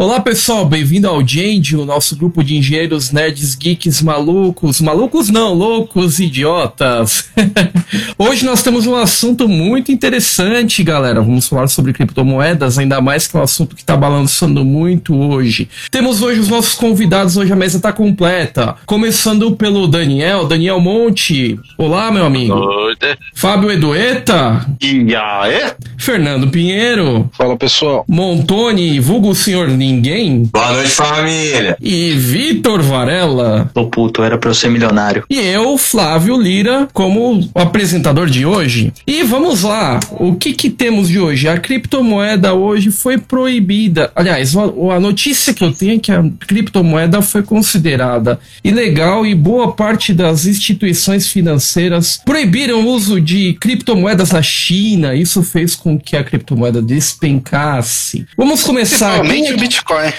Olá pessoal, bem-vindo ao Gente, o nosso grupo de engenheiros nerds, geeks, malucos, malucos não, loucos, idiotas. hoje nós temos um assunto muito interessante, galera. Vamos falar sobre criptomoedas, ainda mais que é um assunto que está balançando muito hoje. Temos hoje os nossos convidados, hoje a mesa está completa. Começando pelo Daniel, Daniel Monte. Olá, meu amigo. Noite. Fábio Edueta. E aí? Fernando Pinheiro. Fala pessoal. Montoni, vulgo senhor ninguém. Boa noite, família. E Vitor Varela. Tô puto, era pra eu ser milionário. E eu, Flávio Lira, como apresentador de hoje. E vamos lá, o que que temos de hoje? A criptomoeda hoje foi proibida. Aliás, a notícia que eu tenho é que a criptomoeda foi considerada ilegal e boa parte das instituições financeiras proibiram o uso de criptomoedas na China. Isso fez com que a criptomoeda despencasse. Vamos começar aqui. Bitcoin.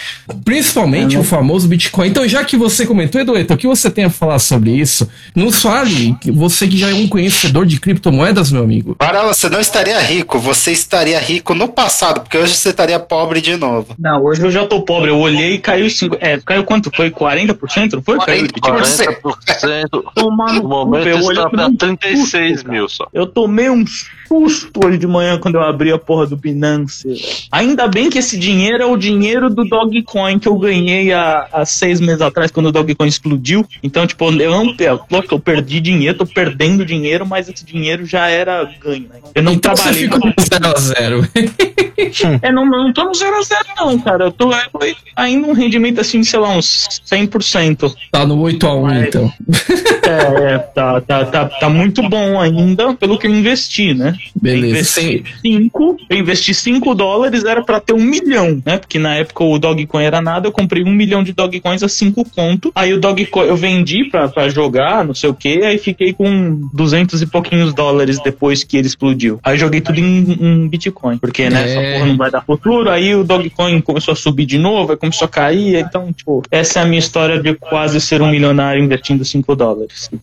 Principalmente o famoso Bitcoin. Então, já que você comentou, Eduardo, o que você tem a falar sobre isso? Nos fale, você que já é um conhecedor de criptomoedas, meu amigo. Para você não estaria rico, você estaria rico no passado, porque hoje você estaria pobre de novo. Não, hoje eu já tô pobre. Eu olhei e caiu 5. É, caiu quanto? Foi 40%? Não foi? Caiu 40%. 40%. Tomar no No momento eu olhei está pra pra um 36 susto, mil só. Eu tomei um susto hoje de manhã quando eu abri a porra do Binance. Ainda bem que esse dinheiro é o dinheiro do Dogecoin que eu ganhei há, há seis meses atrás, quando o Dogecoin explodiu. Então, tipo, eu não. é, Lógico eu perdi dinheiro, tô perdendo dinheiro, mas esse dinheiro já era ganho, né? Eu não então você trabalhei. ficou no zero a zero. É, não, não tô no 0 a 0 não, cara. Eu tô foi ainda um rendimento assim, sei lá, uns 100%. tá no 8 a 1 Mas- então. É, é, tá, tá, tá, tá muito bom ainda pelo que eu investi, né? Eu Beleza. investi 5, eu investi 5 dólares, era pra ter um milhão, né? Porque na época o Dogecoin era nada, eu comprei um milhão de Dogecoins a 5 conto. Aí o Dogecoin eu vendi pra, pra jogar, não sei o que, aí fiquei com 200 e pouquinhos dólares depois que ele explodiu. Aí joguei tudo em, em Bitcoin, porque né, É. porra não vai dar futuro. Aí o Dogecoin começou a subir de novo, aí começou a cair. Então, tipo, essa é a minha história de quase ser um milionário investindo 5 dólares.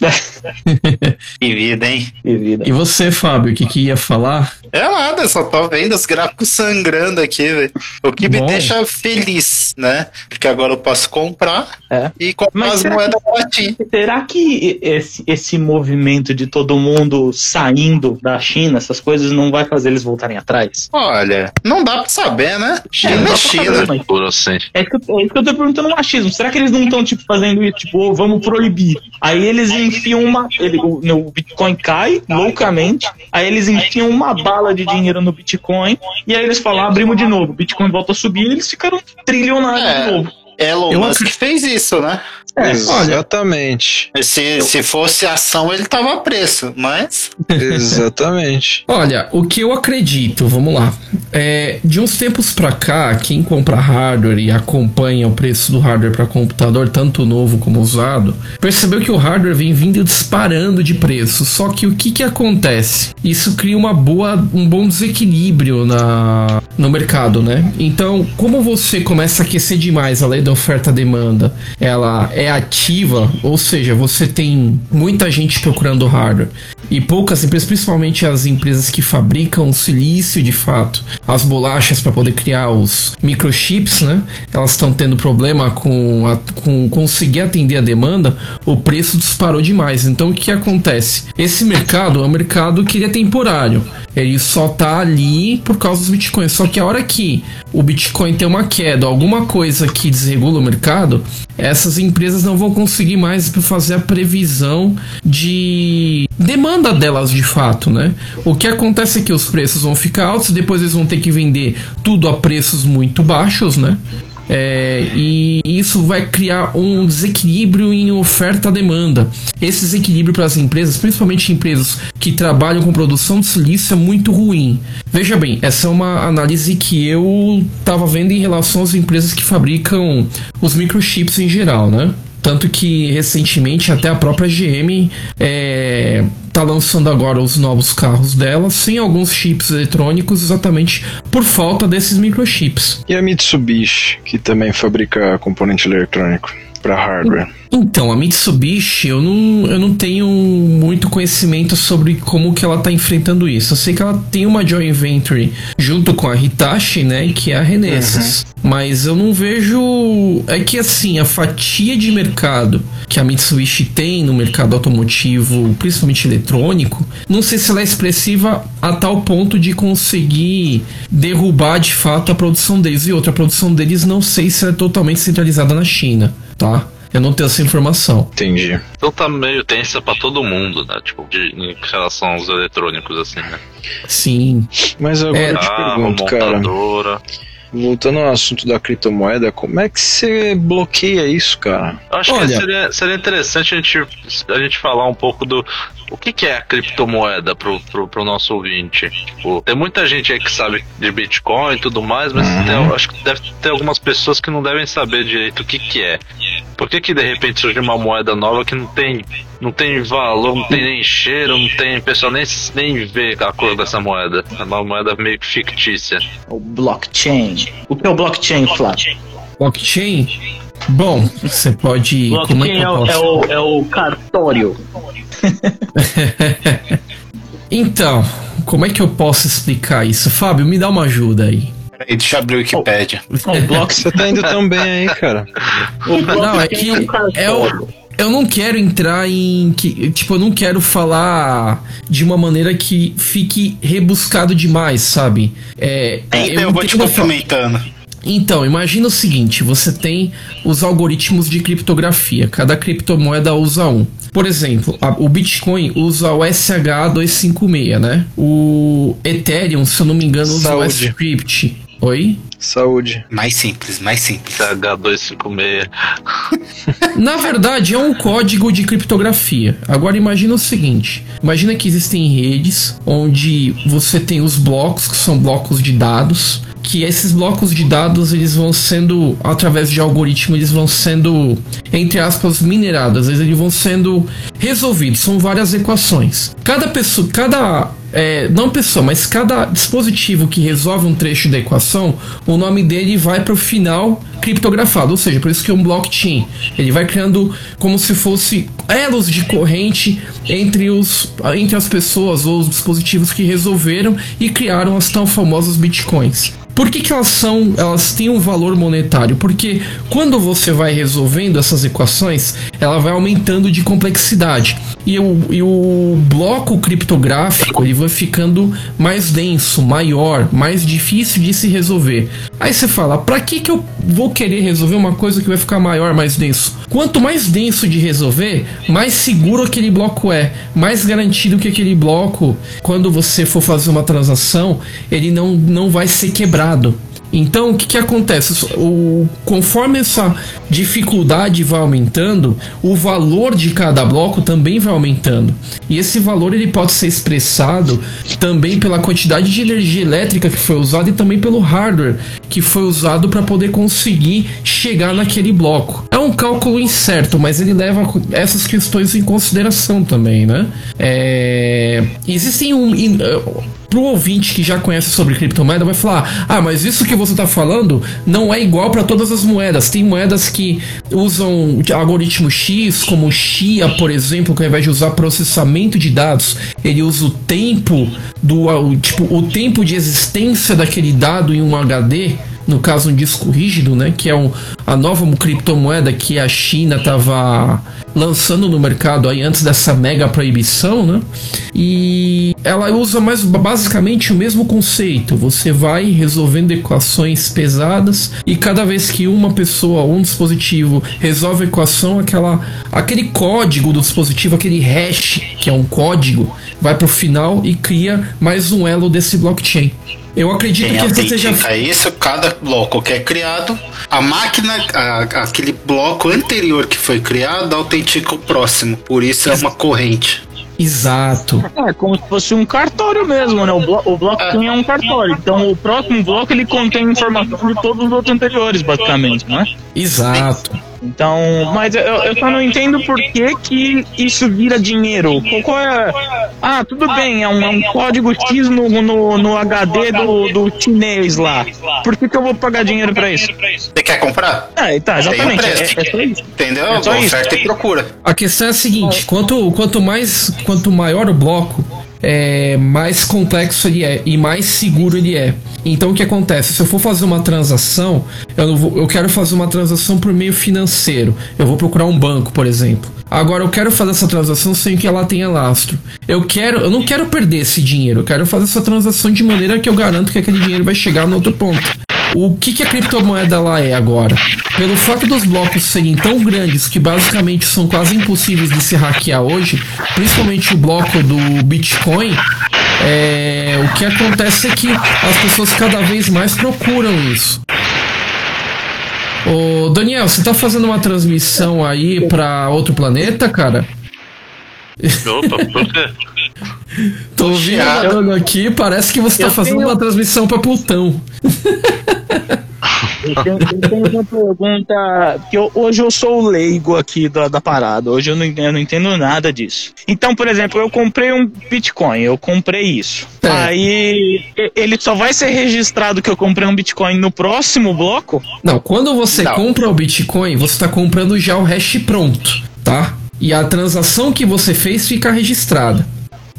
Que vida, hein? que vida. E você, Fábio, o que, que ia falar? É nada, só tô vendo os gráficos sangrando aqui, velho. O que me Bom. deixa feliz, né? Porque agora eu posso comprar É. e comprar Mas as moedas baratinhas. Será que esse, esse movimento de todo mundo saindo da China, essas coisas, não vai fazer eles voltarem atrás? Olha, não dá pra saber, né? China é pra China. saber, mas- Por. É isso, que eu, é isso que eu tô perguntando no machismo. Será que eles não estão, tipo, fazendo isso? Tipo, "Ô, vamos proibir. Aí eles enfiam uma. Ele, o, o Bitcoin cai loucamente. Aí eles enfiam uma bala de dinheiro no Bitcoin. E aí eles falam, "Ah, abrimos de novo. O Bitcoin volta a subir e eles ficaram trilionários É. de novo. Elon Eu Musk fez isso, né? É, Exatamente. Se, se fosse ação, ele tava preso, mas. Exatamente. Olha, o que eu acredito, vamos lá. É, de uns tempos pra cá, quem compra hardware e acompanha o preço do hardware para computador, tanto novo como usado, percebeu que o hardware vem vindo disparando de preço. Só que o que que acontece? Isso cria uma boa, um bom desequilíbrio na, no mercado, né? Então, como você começa a aquecer demais a lei da oferta-demanda, ela é ativa, ou seja, você tem muita gente procurando hardware e poucas empresas, principalmente as empresas que fabricam silício de fato, as bolachas para poder criar os microchips, né? Elas estão tendo problema com, a, com conseguir atender a demanda, o preço disparou demais. Então o que acontece? Esse mercado é um mercado que é temporário. Ele só tá ali por causa dos bitcoins. Só que a hora que o bitcoin tem uma queda, alguma coisa que desregula o mercado, essas empresas não vão conseguir mais fazer a previsão de demanda delas de fato, né? O que acontece é que os preços vão ficar altos, depois eles vão ter que vender tudo a preços muito baixos, né? É, e isso vai criar um desequilíbrio em oferta-demanda. Esse desequilíbrio para as empresas, principalmente empresas que trabalham com produção de silício, é muito ruim. Veja bem, essa é uma análise que eu estava vendo em relação às empresas que fabricam os microchips em geral, né? Tanto que recentemente até a própria GM é, tá lançando agora os novos carros dela sem alguns chips eletrônicos exatamente por falta desses microchips. E a Mitsubishi, que também fabrica componente eletrônico. Pra hardware? Então, a Mitsubishi, eu não, eu não tenho muito conhecimento sobre como que ela tá enfrentando isso. Eu sei que ela tem uma joint venture junto com a Hitachi, né, que é a Renesas. Mas eu não vejo... É que, assim, a fatia de mercado que a Mitsubishi tem no mercado automotivo, principalmente eletrônico, não sei se ela é expressiva a tal ponto de conseguir derrubar, de fato, a produção deles. E outra, a produção deles não sei se é totalmente centralizada na China, tá? Eu não tenho essa informação. Entendi. Então tá meio tensa pra todo mundo, né? Tipo, de, em relação aos eletrônicos, assim, né? Sim. Mas agora É, eu te Carro, pergunto, cara, montadora. voltando ao assunto da criptomoeda, como é que você bloqueia isso, cara? Eu acho Olha- que seria, seria interessante a gente, a gente falar um pouco do o que, que é a criptomoeda pro, pro, pro nosso ouvinte. Tipo, tem muita gente aí que sabe de Bitcoin e tudo mais, mas Uhum. tem- eu acho que deve ter algumas pessoas que não devem saber direito o que, que é. Por que, que de repente surge uma moeda nova que não tem, não tem valor, não tem nem cheiro, não tem. O pessoal nem, nem vê a cor dessa moeda. É uma moeda meio que fictícia. O blockchain. O que é o blockchain, Flávio? Blockchain? Bom, você pode. Como é que Blockchain é, eu o, posso? é, o, é o cartório. Então, como é que eu posso explicar isso? Fábio, me dá uma ajuda aí. Peraí, deixa eu abrir o Wikipedia. O block, Você tá indo tão bem aí, cara. o Não, é que é o, eu não quero entrar em. Que, tipo, eu não quero falar de uma maneira que fique rebuscado demais, sabe? É, Então eu vou te cumprimentando. Então, imagina o seguinte: você tem os algoritmos de criptografia, cada criptomoeda usa um. Por exemplo, a- o Bitcoin usa o SH256, né? O Ethereum, se eu não me engano, usa o Saúde. Script. Oi? Saúde. Mais simples, mais simples. H256. Na verdade, é um código de criptografia. Agora imagina o seguinte: imagina que existem redes onde você tem os blocos, que são blocos de dados, que esses blocos de dados eles vão sendo, através de algoritmo, eles vão sendo, entre aspas, minerados, eles vão sendo resolvidos. São várias equações. Cada pessoa, cada é, não pessoa, mas cada dispositivo que resolve um trecho da equação, o nome dele vai para o final criptografado, ou seja, por isso que é um blockchain. Ele vai criando como se fosse elos de corrente entre, os, entre as pessoas ou os dispositivos que resolveram e criaram as tão famosas bitcoins. Por que, que elas são, elas têm um valor monetário? Porque quando você vai resolvendo essas equações, ela vai aumentando de complexidade. E o, e o bloco criptográfico ele vai ficando mais denso, maior, mais difícil de se resolver. Aí você fala, para que, que eu vou querer resolver uma coisa que vai ficar maior, mais denso? Quanto mais denso de resolver, mais seguro aquele bloco é, mais garantido que aquele bloco, quando você for fazer uma transação, ele não, não vai ser quebrado. Então, o que, que acontece? O, conforme essa dificuldade vai aumentando, o valor de cada bloco também vai aumentando. E esse valor ele pode ser expressado também pela quantidade de energia elétrica que foi usada e também pelo hardware que foi usado para poder conseguir chegar naquele bloco. É um cálculo incerto, mas ele leva essas questões em consideração também, né? É, existem um. in- pro ouvinte que já conhece sobre criptomoeda vai falar: "Ah, mas isso que você tá falando não é igual para todas as moedas. Tem moedas que usam algoritmo X, como Chia, por exemplo, que ao invés de usar processamento de dados, ele usa o tempo do tipo o tempo de existência daquele dado em um HD no caso um disco rígido, né, que é um, a nova criptomoeda que a China estava lançando no mercado aí antes dessa mega proibição, né? E ela usa mais basicamente o mesmo conceito. Você vai resolvendo equações pesadas e cada vez que uma pessoa ou um dispositivo resolve a equação, aquela aquele código do dispositivo, aquele hash, que é um código, vai para o final e cria mais um elo desse blockchain. Eu acredito Quem que essa seja autentica isso, cada bloco que é criado, a máquina, a- aquele bloco anterior que foi criado, autentica o próximo. Por isso é uma corrente. Exato. É como se fosse um cartório mesmo, né? O, blo o blockchain é um cartório. Então o próximo bloco ele contém informação de todos os outros anteriores, basicamente, não é? Exato. Então, mas eu, eu só não entendo por que, que isso vira dinheiro. Qual- Qual é. Ah, tudo bem, é um, é um código X no, no, no HD do, do chinês lá. Por que, que eu vou pagar dinheiro pra isso? Você quer comprar? É, tá, exatamente. Tem um É, preço. é só isso. Entendeu? É só isso. Oferta e procura. A questão é a seguinte: quanto, quanto mais, quanto maior o bloco, é, mais complexo ele é e mais seguro ele é. Então o que acontece? Se eu for fazer uma transação, eu, vou- eu quero fazer uma transação por meio financeiro. Eu vou procurar um banco, por exemplo. Agora eu quero fazer essa transação sem que ela tenha lastro. Eu quero, eu não quero perder esse dinheiro. Eu quero fazer essa transação de maneira que eu garanto que aquele dinheiro vai chegar no outro ponto. O que, que a criptomoeda lá é agora? Pelo fato dos blocos serem tão grandes que basicamente são quase impossíveis de se hackear hoje, principalmente o bloco do Bitcoin, é, o que acontece é que as pessoas cada vez mais procuram isso. Ô Daniel, você tá fazendo uma transmissão aí pra outro planeta, cara? Opa, por quê? Tô ouvindo aqui, parece que você tá Eu fazendo tenho- uma transmissão pra Plutão. Eu tenho, eu tenho uma pergunta. Que eu- hoje eu sou o leigo aqui da, da parada. Hoje eu não, eu não entendo nada disso. Então, por exemplo, eu comprei um Bitcoin. Eu comprei isso. É. Aí ele só vai ser registrado que eu comprei um Bitcoin no próximo bloco? Não, quando você Não. compra o Bitcoin, você está comprando já o hash pronto, tá? E a transação que você fez fica registrada.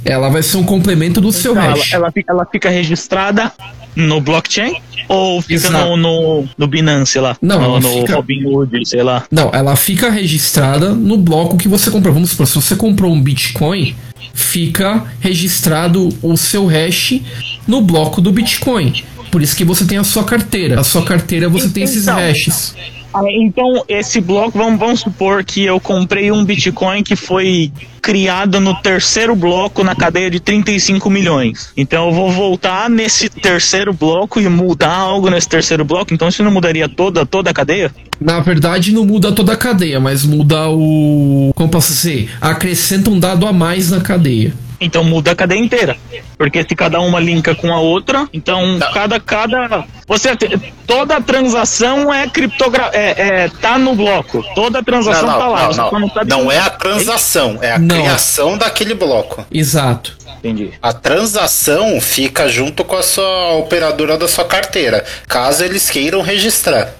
Ela vai ser um complemento do seu Então, ela, hash. ela, ela fica registrada no blockchain? Ou fica Exato. no, no, no Binance lá? Não, no, no fica- Robinhood, sei lá. Não, ela fica registrada no bloco que você comprou. Vamos supor, se você comprou um Bitcoin, fica registrado o seu hash no bloco do Bitcoin. Por isso que você tem a sua carteira. A sua carteira você tem esses Então, hashes. Ah, Então, esse bloco, vamos, vamos supor que eu comprei um Bitcoin que foi criado no terceiro bloco na cadeia de 35 milhões. Então, eu vou voltar nesse terceiro bloco e mudar algo nesse terceiro bloco. Então, isso não mudaria toda, toda a cadeia? Na verdade, não muda toda a cadeia, mas muda o. Como posso dizer? Acrescenta um dado a mais na cadeia. Então, muda a cadeia inteira. Porque se cada uma linka com a outra, então Não. cada. cada você Toda transação é criptogra é, é tá no bloco. Toda Não, transação não, tá lá. não, não. sabe Não como- é a transação, é a Não. criação daquele bloco. Exato. Entendi. A transação fica junto com a sua operadora da sua carteira, caso eles queiram registrar.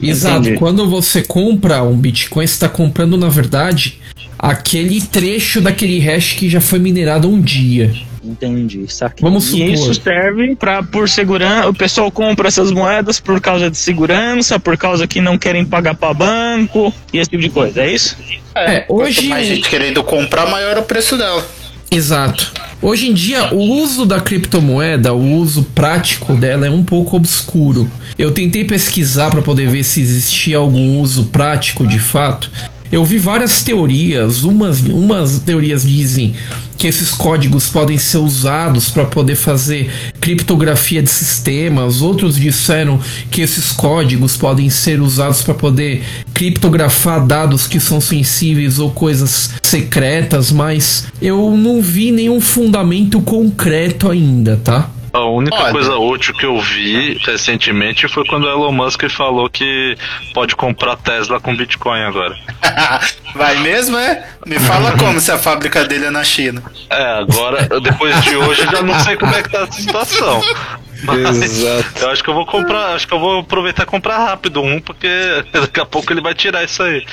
Exato. Entendi. Quando você compra um Bitcoin, você está comprando, na verdade, aquele trecho daquele hash que já foi minerado um dia. Entendi, saquei. Vamos E supor. isso serve para por segurança, o pessoal compra essas moedas por causa de segurança, por causa que não querem pagar para banco e esse tipo de coisa, é isso? É, hoje. Quanto mais gente querendo comprar, maior é o preço dela. Exato. Hoje em dia, o uso da criptomoeda, o uso prático dela é um pouco obscuro. Eu tentei pesquisar para poder ver se existia algum uso prático de fato. Eu vi várias teorias. Umas, umas teorias dizem que esses códigos podem ser usados para poder fazer criptografia de sistemas. Outros disseram que esses códigos podem ser usados para poder criptografar dados que são sensíveis ou coisas secretas, mas eu não vi nenhum fundamento concreto ainda, tá? A única Olha. coisa útil que eu vi recentemente foi quando o Elon Musk falou que pode comprar Tesla com Bitcoin agora. Vai mesmo, é? Me fala como se a fábrica dele é na China. É, agora, depois de hoje, eu já não sei como é que tá a situação. Mas Exato. eu acho que eu vou comprar, acho que eu vou aproveitar e comprar rápido um, porque daqui a pouco ele vai tirar isso aí.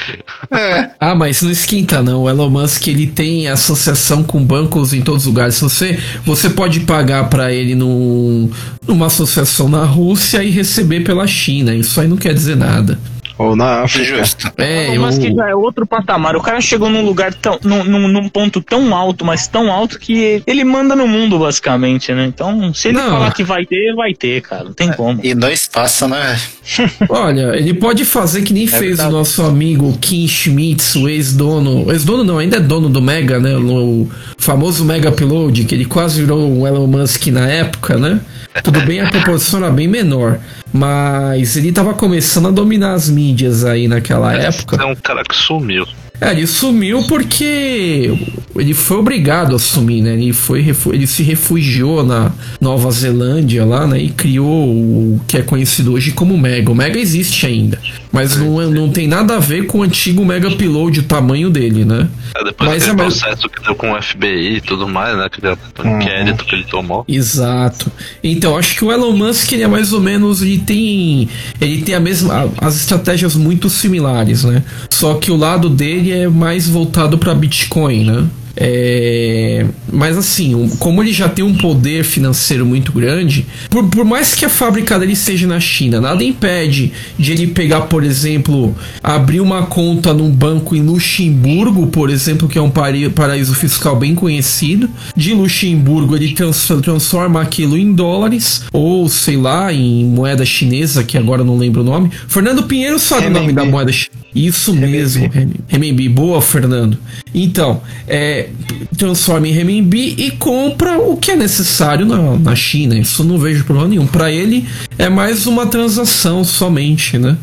É. Ah, mas não esquenta não. O Elon Musk ele tem associação com bancos em todos os lugares. Você, você pode pagar para ele num, numa associação na Rússia e receber pela China. Isso aí não quer dizer nada. Ou na África. Justo. É, mas eu, que já é outro patamar. O cara chegou num lugar tão. Num, num, num ponto tão alto, mas tão alto que ele manda no mundo, basicamente, né? Então, se ele Não. falar que vai ter, vai ter, cara. Não tem como. E no espaço, né? olha, ele pode fazer que nem fez verdade. o nosso amigo Kim Schmitz, o ex-dono. o Ex-dono não, ainda é dono do Mega, né? O famoso Mega Upload, que ele quase virou o Elon Musk na época, né? Tudo bem, a proporção era bem menor. Mas ele tava começando a dominar as mídias aí naquela época. É um cara que sumiu. É, ele sumiu porque ele foi obrigado a sumir, né? Ele, foi, ele se refugiou na Nova Zelândia lá, né? E criou o que é conhecido hoje como Mega. O Mega existe ainda, mas não, não tem nada a ver com o antigo Mega Upload, o tamanho dele, né? É, depois Mas é mais- processo que deu com o FBI e tudo mais, né? Aquele inquérito que ele tomou. Exato. Então, acho que o Elon Musk ele é mais ou menos ele tem ele tem a mesma as estratégias muito similares, né? Só que o lado dele é mais voltado para Bitcoin, né? É, mas assim, como ele já tem um poder financeiro muito grande, por, por mais que a fábrica dele seja na China, nada impede de ele pegar, por exemplo, abrir uma conta num banco em Luxemburgo, por exemplo, que é um paraíso fiscal bem conhecido. De Luxemburgo, ele trans- transforma aquilo em dólares, ou sei lá, em moeda chinesa, que agora não lembro o nome. Fernando Pinheiro sabe o nome Renminbi. da moeda chinesa. Isso mesmo, Rem- Renminbi. Boa, Fernando. Então, é, transforma em Renminbi e compra o que é necessário na, na China. Isso não vejo problema nenhum. Para ele, é mais uma transação somente, né?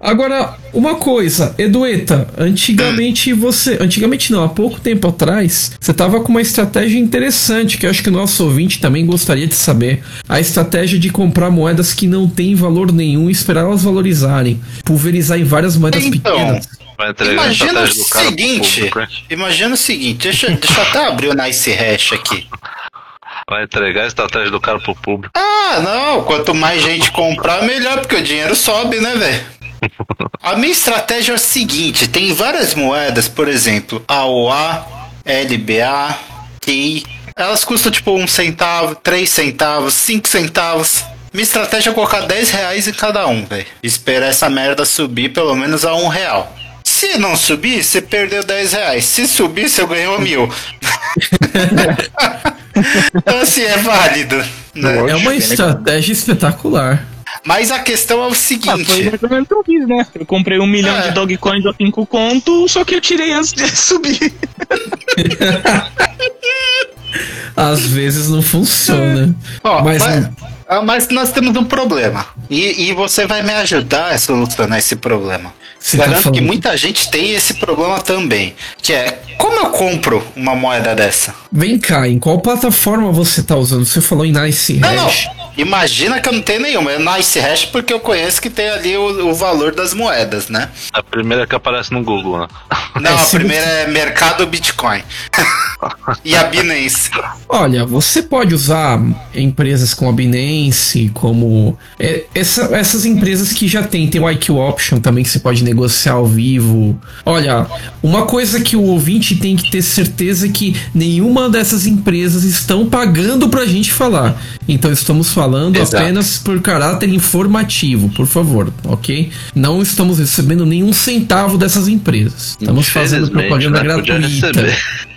Agora, uma coisa, Edueta, antigamente você. Antigamente não, há pouco tempo atrás, você tava com uma estratégia interessante que eu acho que o nosso ouvinte também gostaria de saber. A estratégia de comprar moedas que não têm valor nenhum e esperar elas valorizarem. Pulverizar em várias moedas Então, pequenas. Imagina o seguinte. Imagina o seguinte. Deixa, deixa eu até abrir o Nice Hash aqui. Vai entregar a estratégia do cara pro público. Ah, não. Quanto mais gente comprar, melhor, porque o dinheiro sobe, né, velho? A minha estratégia é o seguinte: tem várias moedas, por exemplo, AOA, LBA, TI. Elas custam tipo um centavo, três centavos, cinco centavos. Minha estratégia é colocar 10 reais em cada um, velho. Esperar essa merda subir pelo menos a um real. Se não subir, você perdeu 10 reais. Se subir, você ganhou mil. então assim, é válido. Né? É uma estratégia espetacular. Mas a questão é o Ah, foi seguinte. exatamente o que eu fiz, né? Eu comprei um milhão É. de Dogecoins a 5 conto, só que eu tirei antes de subir. Às vezes não funciona. Ó, Mas mas, ah, mas nós temos um problema. E, e você vai me ajudar a solucionar esse problema. Você tá Garanto falando- que muita gente tem esse problema também. Que é, como eu compro uma moeda dessa? Vem cá, em qual plataforma você tá usando? Você falou em Nice Não, não. Imagina que eu não tenho nenhuma. É Nice Hash porque eu conheço que tem ali o, o valor das moedas, né? A primeira que aparece no Google, né? Não, a primeira é Mercado Bitcoin. e a Binance. Olha, você pode usar empresas como a Binance, como é, essa- essas empresas que já tem, tem o IQ Option também que você pode negociar ao vivo. Olha, uma coisa que o ouvinte tem que ter certeza é que nenhuma dessas empresas estão pagando pra gente falar. Então estamos falando Exato. apenas por caráter informativo, por favor, ok? Não estamos recebendo nenhum centavo dessas empresas. Estamos fazendo propaganda né? Gratuita.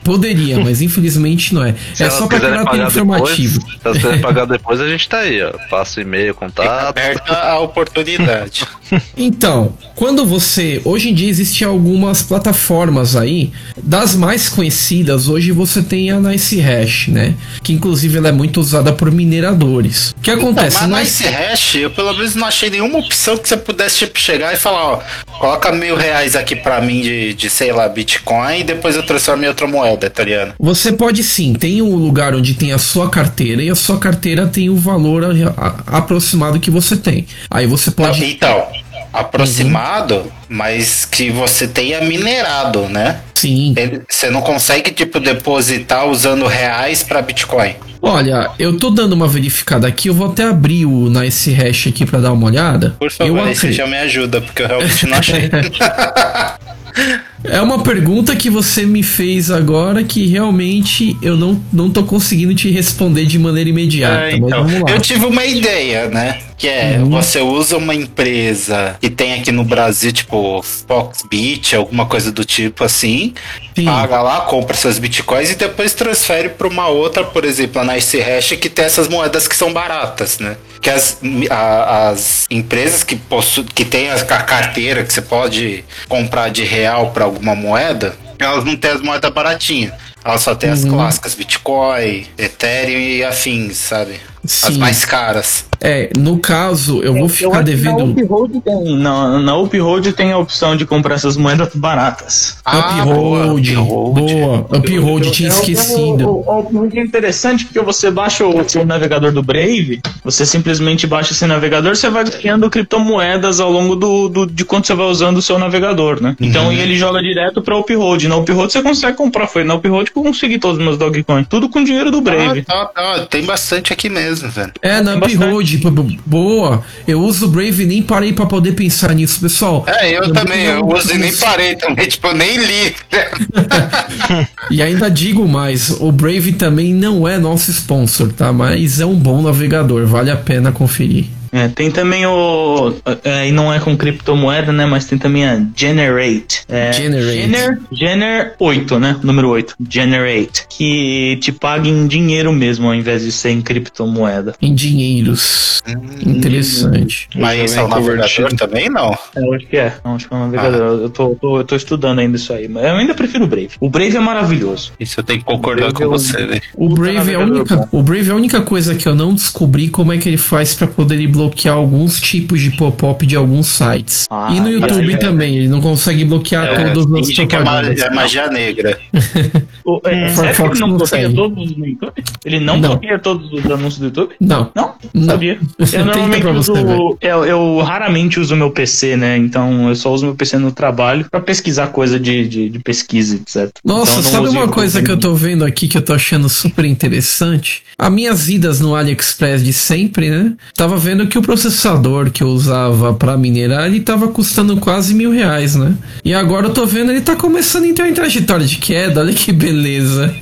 Poderia, mas infelizmente não é. Se é só para quiserem caráter informativo. Depois, se elas pagar depois, a gente tá aí, ó. Passa e-mail, contato. Aberta a oportunidade. Então, quando você. Hoje em dia existem algumas plataformas aí, das mais conhecidas, hoje você tem a Nice Hash, né? Que inclusive ela é muito usada por mineradores. O que acontece? Mas Nice- hash, eu pelo menos não achei nenhuma opção que você pudesse tipo, chegar e falar, ó, coloca mil reais aqui pra mim de, de, sei lá, Bitcoin e depois eu transformo em outra moeda, tá ligado? Você pode sim, tem um lugar onde tem a sua carteira e a sua carteira tem o valor a- a- aproximado que você tem. Aí você pode. Então, aproximado, mas que você tenha minerado, né? Sim. Você não consegue, tipo, depositar usando reais pra Bitcoin. Olha, eu tô dando uma verificada aqui, eu vou até abrir o Nice Hash aqui pra dar uma olhada. Por favor, eu aí você já me ajuda, porque eu realmente não achei. É uma pergunta que você me fez agora que realmente eu não, não tô conseguindo te responder de maneira imediata. É, então, vamos lá. eu tive uma ideia, né? Que é, Uhum. você usa uma empresa que tem aqui no Brasil, tipo, Foxbit, alguma coisa do tipo assim, Sim. paga lá, compra seus bitcoins e depois transfere para uma outra, por exemplo, a Nice Hash, que tem essas moedas que são baratas, né? Que as, a- as empresas que, possu que tem a, a carteira que você pode comprar de real para alguma moeda, elas não têm as moedas baratinhas. Elas só as Uhum. clássicas, Bitcoin, Ethereum e afins, sabe? As Sim. mais caras. É, no caso, eu vou ficar acho que Na devendo. Uphold tem, na, na Uphold tem a opção de comprar essas moedas baratas. Ah, Uphold, boa, boa, Uphold, tinha É, esquecido. O, Uphold é interessante porque você baixa o seu navegador do Brave, você simplesmente baixa esse navegador, você vai ganhando criptomoedas ao longo do, do- de quanto você vai usando o seu navegador, né? Então e ele joga direto pra Uphold. Na Uphold você consegue comprar, foi na Uphold eu consegui todos os meus Dogecoin. Tudo com dinheiro do Brave. Ah, tá, tá. Tem bastante aqui mesmo, velho. É, na. Uphold, boa. Eu uso o Brave e nem parei pra poder pensar nisso, pessoal. É, eu também, eu não- uso e nem parei também, tipo, eu nem li. E ainda digo mais, o Brave também não é nosso sponsor, tá? Mas é um bom navegador, vale a pena conferir. É, tem também o. É, e não é com criptomoeda, né? Mas tem também a Generate. É, Generate. Gener, Gener 8, né? Número 8. Generate. Que te paga em dinheiro mesmo, ao invés de ser em criptomoeda. Em dinheiros. Interessante. Mas isso é o Também navegador também não. É, eu acho que é. Eu acho que é um navegador. Eu, tô, tô- eu tô estudando ainda isso aí. Mas eu ainda prefiro o Brave. O Brave é maravilhoso. Isso eu tenho que concordar com Eu- você, velho. O Brave, é a navegador única, o Brave é a única coisa que eu não descobri como é que ele faz pra poder ele bloquear alguns tipos de pop-up de alguns sites. Ah, e no YouTube é. também, ele não consegue bloquear É, finge que é, ma propagandas. é magia negra. O, é, Hum, sério que Firefox ele não não bloqueia todos no YouTube? Ele não, Não. bloqueia todos os anúncios do YouTube? Não. Não, Não. sabia. Eu normalmente uso. Eu, eu raramente uso meu PC, né? Então eu só uso meu PC no trabalho pra pesquisar coisa de, de, de pesquisa, etc. Nossa, Então, eu não sabe uma coisa que eu tô vendo aqui que eu tô achando super interessante? As minhas idas no AliExpress de sempre, né? Tava vendo que o processador que eu usava pra minerar, ele tava custando quase mil reais, né? E agora eu tô vendo ele tá começando a entrar em trajetória de queda, olha que beleza.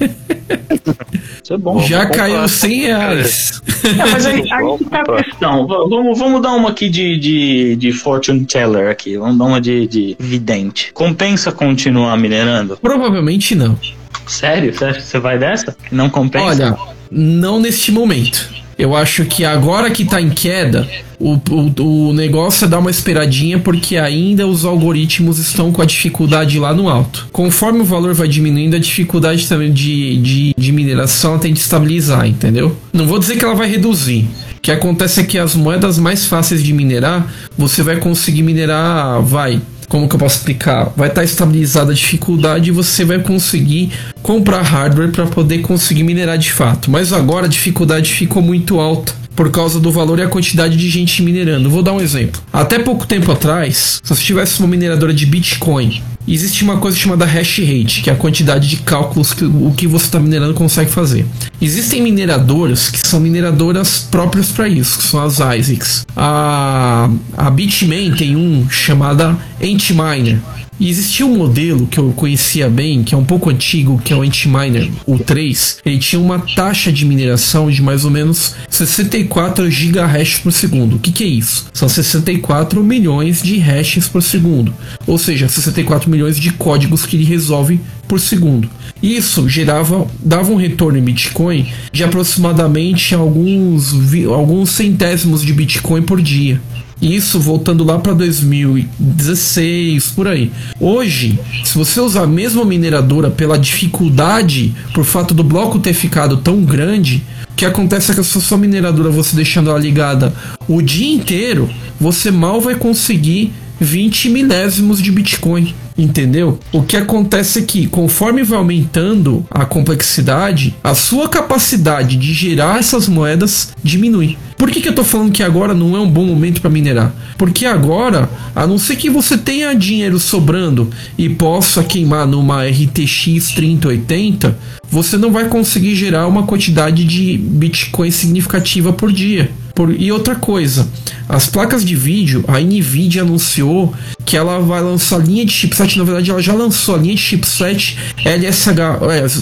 Isso é bom. Já caiu pra- 100 reais. É, mas aí, aí que tá a questão. Vamos, vamos dar uma aqui de, de, de fortune teller aqui. Vamos dar uma de, de vidente. Compensa continuar minerando? Provavelmente não. Sério? Você acha que você vai dessa? Não compensa? Olha, não neste momento. Eu acho que agora que tá em queda, o, o, o negócio é dar uma esperadinha porque ainda os algoritmos estão com a dificuldade lá no alto. Conforme o valor vai diminuindo, a dificuldade também de, de, de mineração tem de estabilizar, entendeu? Não vou dizer que ela vai reduzir. O que acontece é que as moedas mais fáceis de minerar, você vai conseguir minerar, vai, como que eu posso explicar? Vai estar estabilizada a dificuldade e você vai conseguir comprar hardware para poder conseguir minerar de fato. Mas agora a dificuldade ficou muito alta por causa do valor e a quantidade de gente minerando. Vou dar um exemplo. Até pouco tempo atrás, se você tivesse uma mineradora de Bitcoin, existe uma coisa chamada hash rate, que é a quantidade de cálculos que o que você está minerando consegue fazer. Existem mineradoras que são mineradoras próprias para isso, que são as ASICs. A, a Bitmain tem um chamada Antminer. E existia um modelo que eu conhecia bem, que é um pouco antigo, que é o Antminer, o 3. Ele tinha uma taxa de mineração de mais ou menos 64 gigahash por segundo. O que, que é isso? São 64 milhões de hashes por segundo. Ou seja, 64 milhões de códigos que ele resolve por segundo. Isso gerava, dava um retorno em Bitcoin de aproximadamente alguns, alguns centésimos de Bitcoin por dia. Isso voltando lá para 2016, por aí. Hoje, se você usar a mesma mineradora pela dificuldade, por fato do bloco ter ficado tão grande, o que acontece é que a sua mineradora você deixando ela ligada o dia inteiro, você mal vai conseguir 20 milésimos de Bitcoin. Entendeu? O que acontece é que, conforme vai aumentando a complexidade, a sua capacidade de gerar essas moedas diminui. Por que, que eu tô falando que agora não é um bom momento para minerar? Porque agora, a não ser que você tenha dinheiro sobrando e possa queimar numa RTX 3080, você não vai conseguir gerar uma quantidade de Bitcoin significativa por dia. Por, e outra coisa, as placas de vídeo, a Nvidia anunciou que ela vai lançar linha de chipset, na verdade ela já lançou a linha de chipset LSH,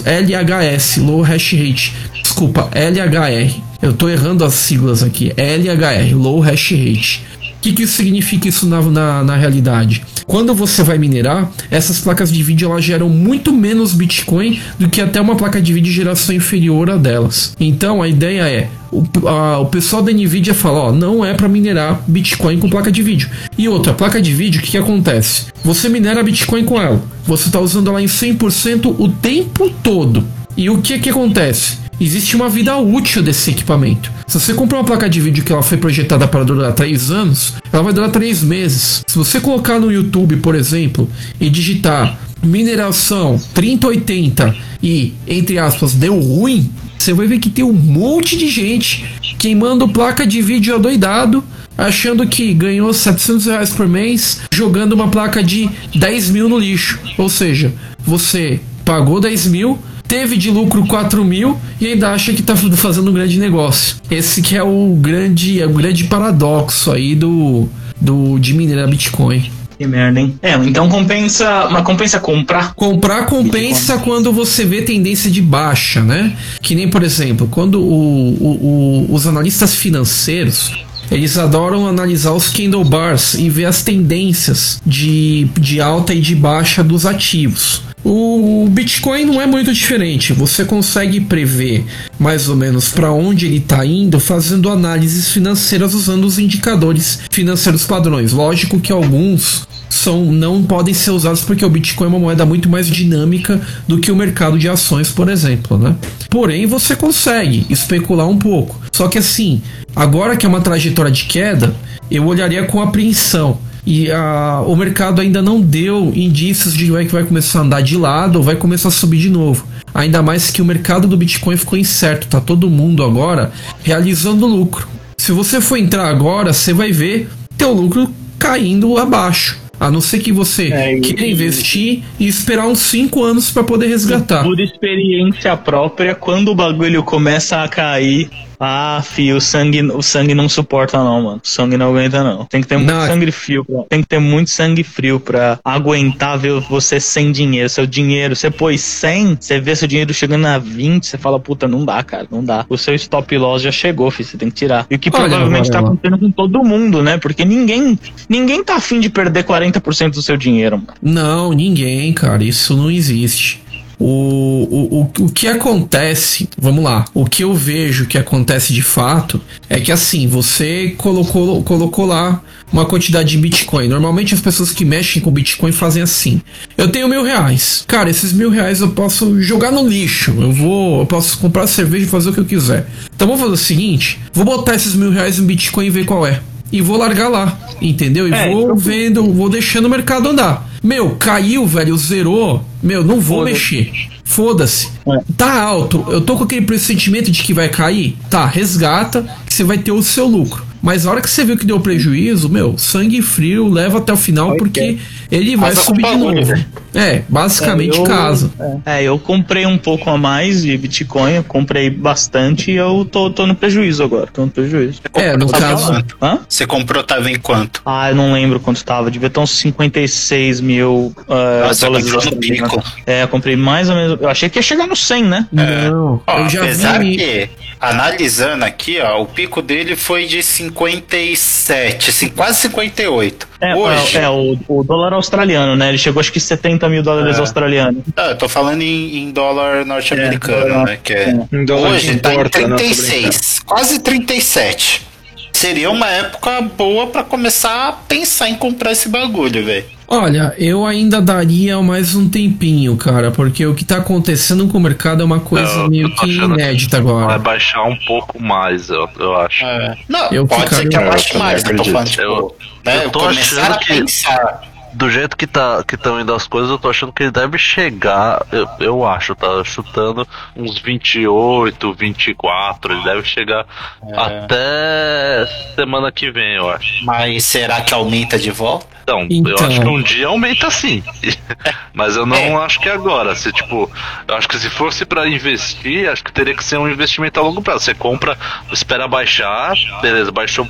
é, LHS, Low Hash Rate, desculpa, LHR. Eu tô errando as siglas aqui, LHR, Low Hash Rate. O que, que significa isso na, na, na realidade? Quando você vai minerar, essas placas de vídeo elas geram muito menos Bitcoin do que até uma placa de vídeo de geração inferior a delas. Então a ideia é o, a- o pessoal da Nvidia fala, ó, não é para minerar Bitcoin com placa de vídeo. E outra, placa de vídeo, o que, que acontece? Você minera Bitcoin com ela, você está usando ela em 100% o tempo todo. E o que que acontece? Existe uma vida útil desse equipamento. Se você comprar uma placa de vídeo que ela foi projetada para durar 3 anos, ela vai durar 3 meses. Se você colocar no YouTube, por exemplo, e digitar mineração 3080 e, entre aspas, deu ruim, você vai ver que tem um monte de gente queimando placa de vídeo adoidado, achando que ganhou 700 reais por mês jogando uma placa de 10 mil no lixo. Ou seja, você pagou 10 mil, teve de lucro 4 mil e ainda acha que está fazendo um grande negócio. Esse que é o grande, é o grande paradoxo aí do, do de minerar Bitcoin. Que merda, hein? É, então compensa. Mas compensa comprar. Comprar compensa quando você vê tendência de baixa, né? Que nem, por exemplo, quando o, o, o, os analistas financeiros eles adoram analisar os candle bars e ver as tendências de, de alta e de baixa dos ativos. O Bitcoin não é muito diferente. Você consegue prever mais ou menos para onde ele está indo fazendo análises financeiras usando os indicadores financeiros padrões. Lógico que alguns são não podem ser usados porque o Bitcoin é uma moeda muito mais dinâmica do que o mercado de ações, por exemplo, né? Porém, você consegue especular um pouco. Só que assim, agora que é uma trajetória de queda, eu olharia com apreensão e a, o mercado ainda não deu indícios de que vai começar a andar de lado ou vai começar a subir de novo. Ainda mais que o mercado do Bitcoin ficou incerto, tá todo mundo agora realizando lucro. Se você for entrar agora, você vai ver teu lucro caindo abaixo. A não ser que você é, queira investir e esperar uns 5 anos para poder resgatar. Por experiência própria, quando o bagulho começa a cair, ah, fio, o sangue, o sangue não suporta não, mano. O sangue não aguenta não. Tem que ter muito não. sangue frio, pra, tem que ter muito sangue frio pra aguentar ver você sem dinheiro. Seu dinheiro, você pôs 100, você vê seu dinheiro chegando a 20, você fala, puta, não dá, cara, não dá. O seu stop loss já chegou, filho, você tem que tirar. E o que olha, provavelmente tá acontecendo com todo mundo, né? Porque ninguém, ninguém tá afim de perder 40% do seu dinheiro, mano. Não, ninguém, cara, isso não existe. O, o, o, o que acontece, vamos lá, o que eu vejo que acontece de fato é que assim, você colocou, colocou lá uma quantidade de Bitcoin. Normalmente as pessoas que mexem com Bitcoin fazem assim: eu tenho mil reais, cara, esses mil reais eu posso jogar no lixo, eu vou, eu posso comprar cerveja e fazer o que eu quiser. Então vamos fazer o seguinte: vou botar esses mil reais em Bitcoin e ver qual é. E vou largar lá, entendeu? E é, vou então... vendo, vou deixando o mercado andar. Meu, caiu, velho, zerou. Meu, não vou mexer. Foda-se. É. Tá alto. Eu tô com aquele pressentimento de que vai cair. Tá, resgata, que você vai ter o seu lucro. Mas a hora que você viu que deu prejuízo, meu, sangue frio, leva até o final, porque ele vai casa subir de novo. É, basicamente é, eu, casa. É. é. eu comprei um pouco a mais de Bitcoin, eu comprei bastante e eu tô, tô no prejuízo agora. Tô no prejuízo. É, no caso. Hã? Você comprou, tava em quanto? Ah, eu não lembro quanto tava. Devia ter uns 56 mil uh, Nossa, dólares. Você no pico. É, eu comprei mais ou menos. Eu achei que ia chegar no 100, né? Não. Ó, eu já apesar vi... que, analisando aqui, ó, o pico dele foi de 57, quase 58. É, Hoje, é, é o, o, dólar australiano, né? Ele chegou acho que 70 mil dólares é. australianos. Ah, eu tô falando em, em dólar norte-americano, é, né? Que é, é. Hoje tá em 36, quase 37. Seria uma época boa para começar a pensar em comprar esse bagulho, velho. Olha, eu ainda daria mais um tempinho, cara, porque o que tá acontecendo com o mercado é uma coisa eu, meio eu que inédita agora. Vai baixar um pouco mais, eu, eu acho. É. Não, eu pode ser que abaixe mais, eu tô falando, tipo, eu, né, eu tô achando que... Pensar do jeito que tá que estão indo as coisas, eu tô achando que ele deve chegar, eu, eu acho, tá chutando uns 28, 24, ele deve chegar é. até semana que vem, eu acho. Mas será que aumenta de volta? Então, então, eu acho que um dia aumenta sim. Mas eu não é. acho que agora. Se, tipo, eu acho que se fosse para investir, acho que teria que ser um investimento a longo prazo. Você compra, espera baixar, beleza, baixou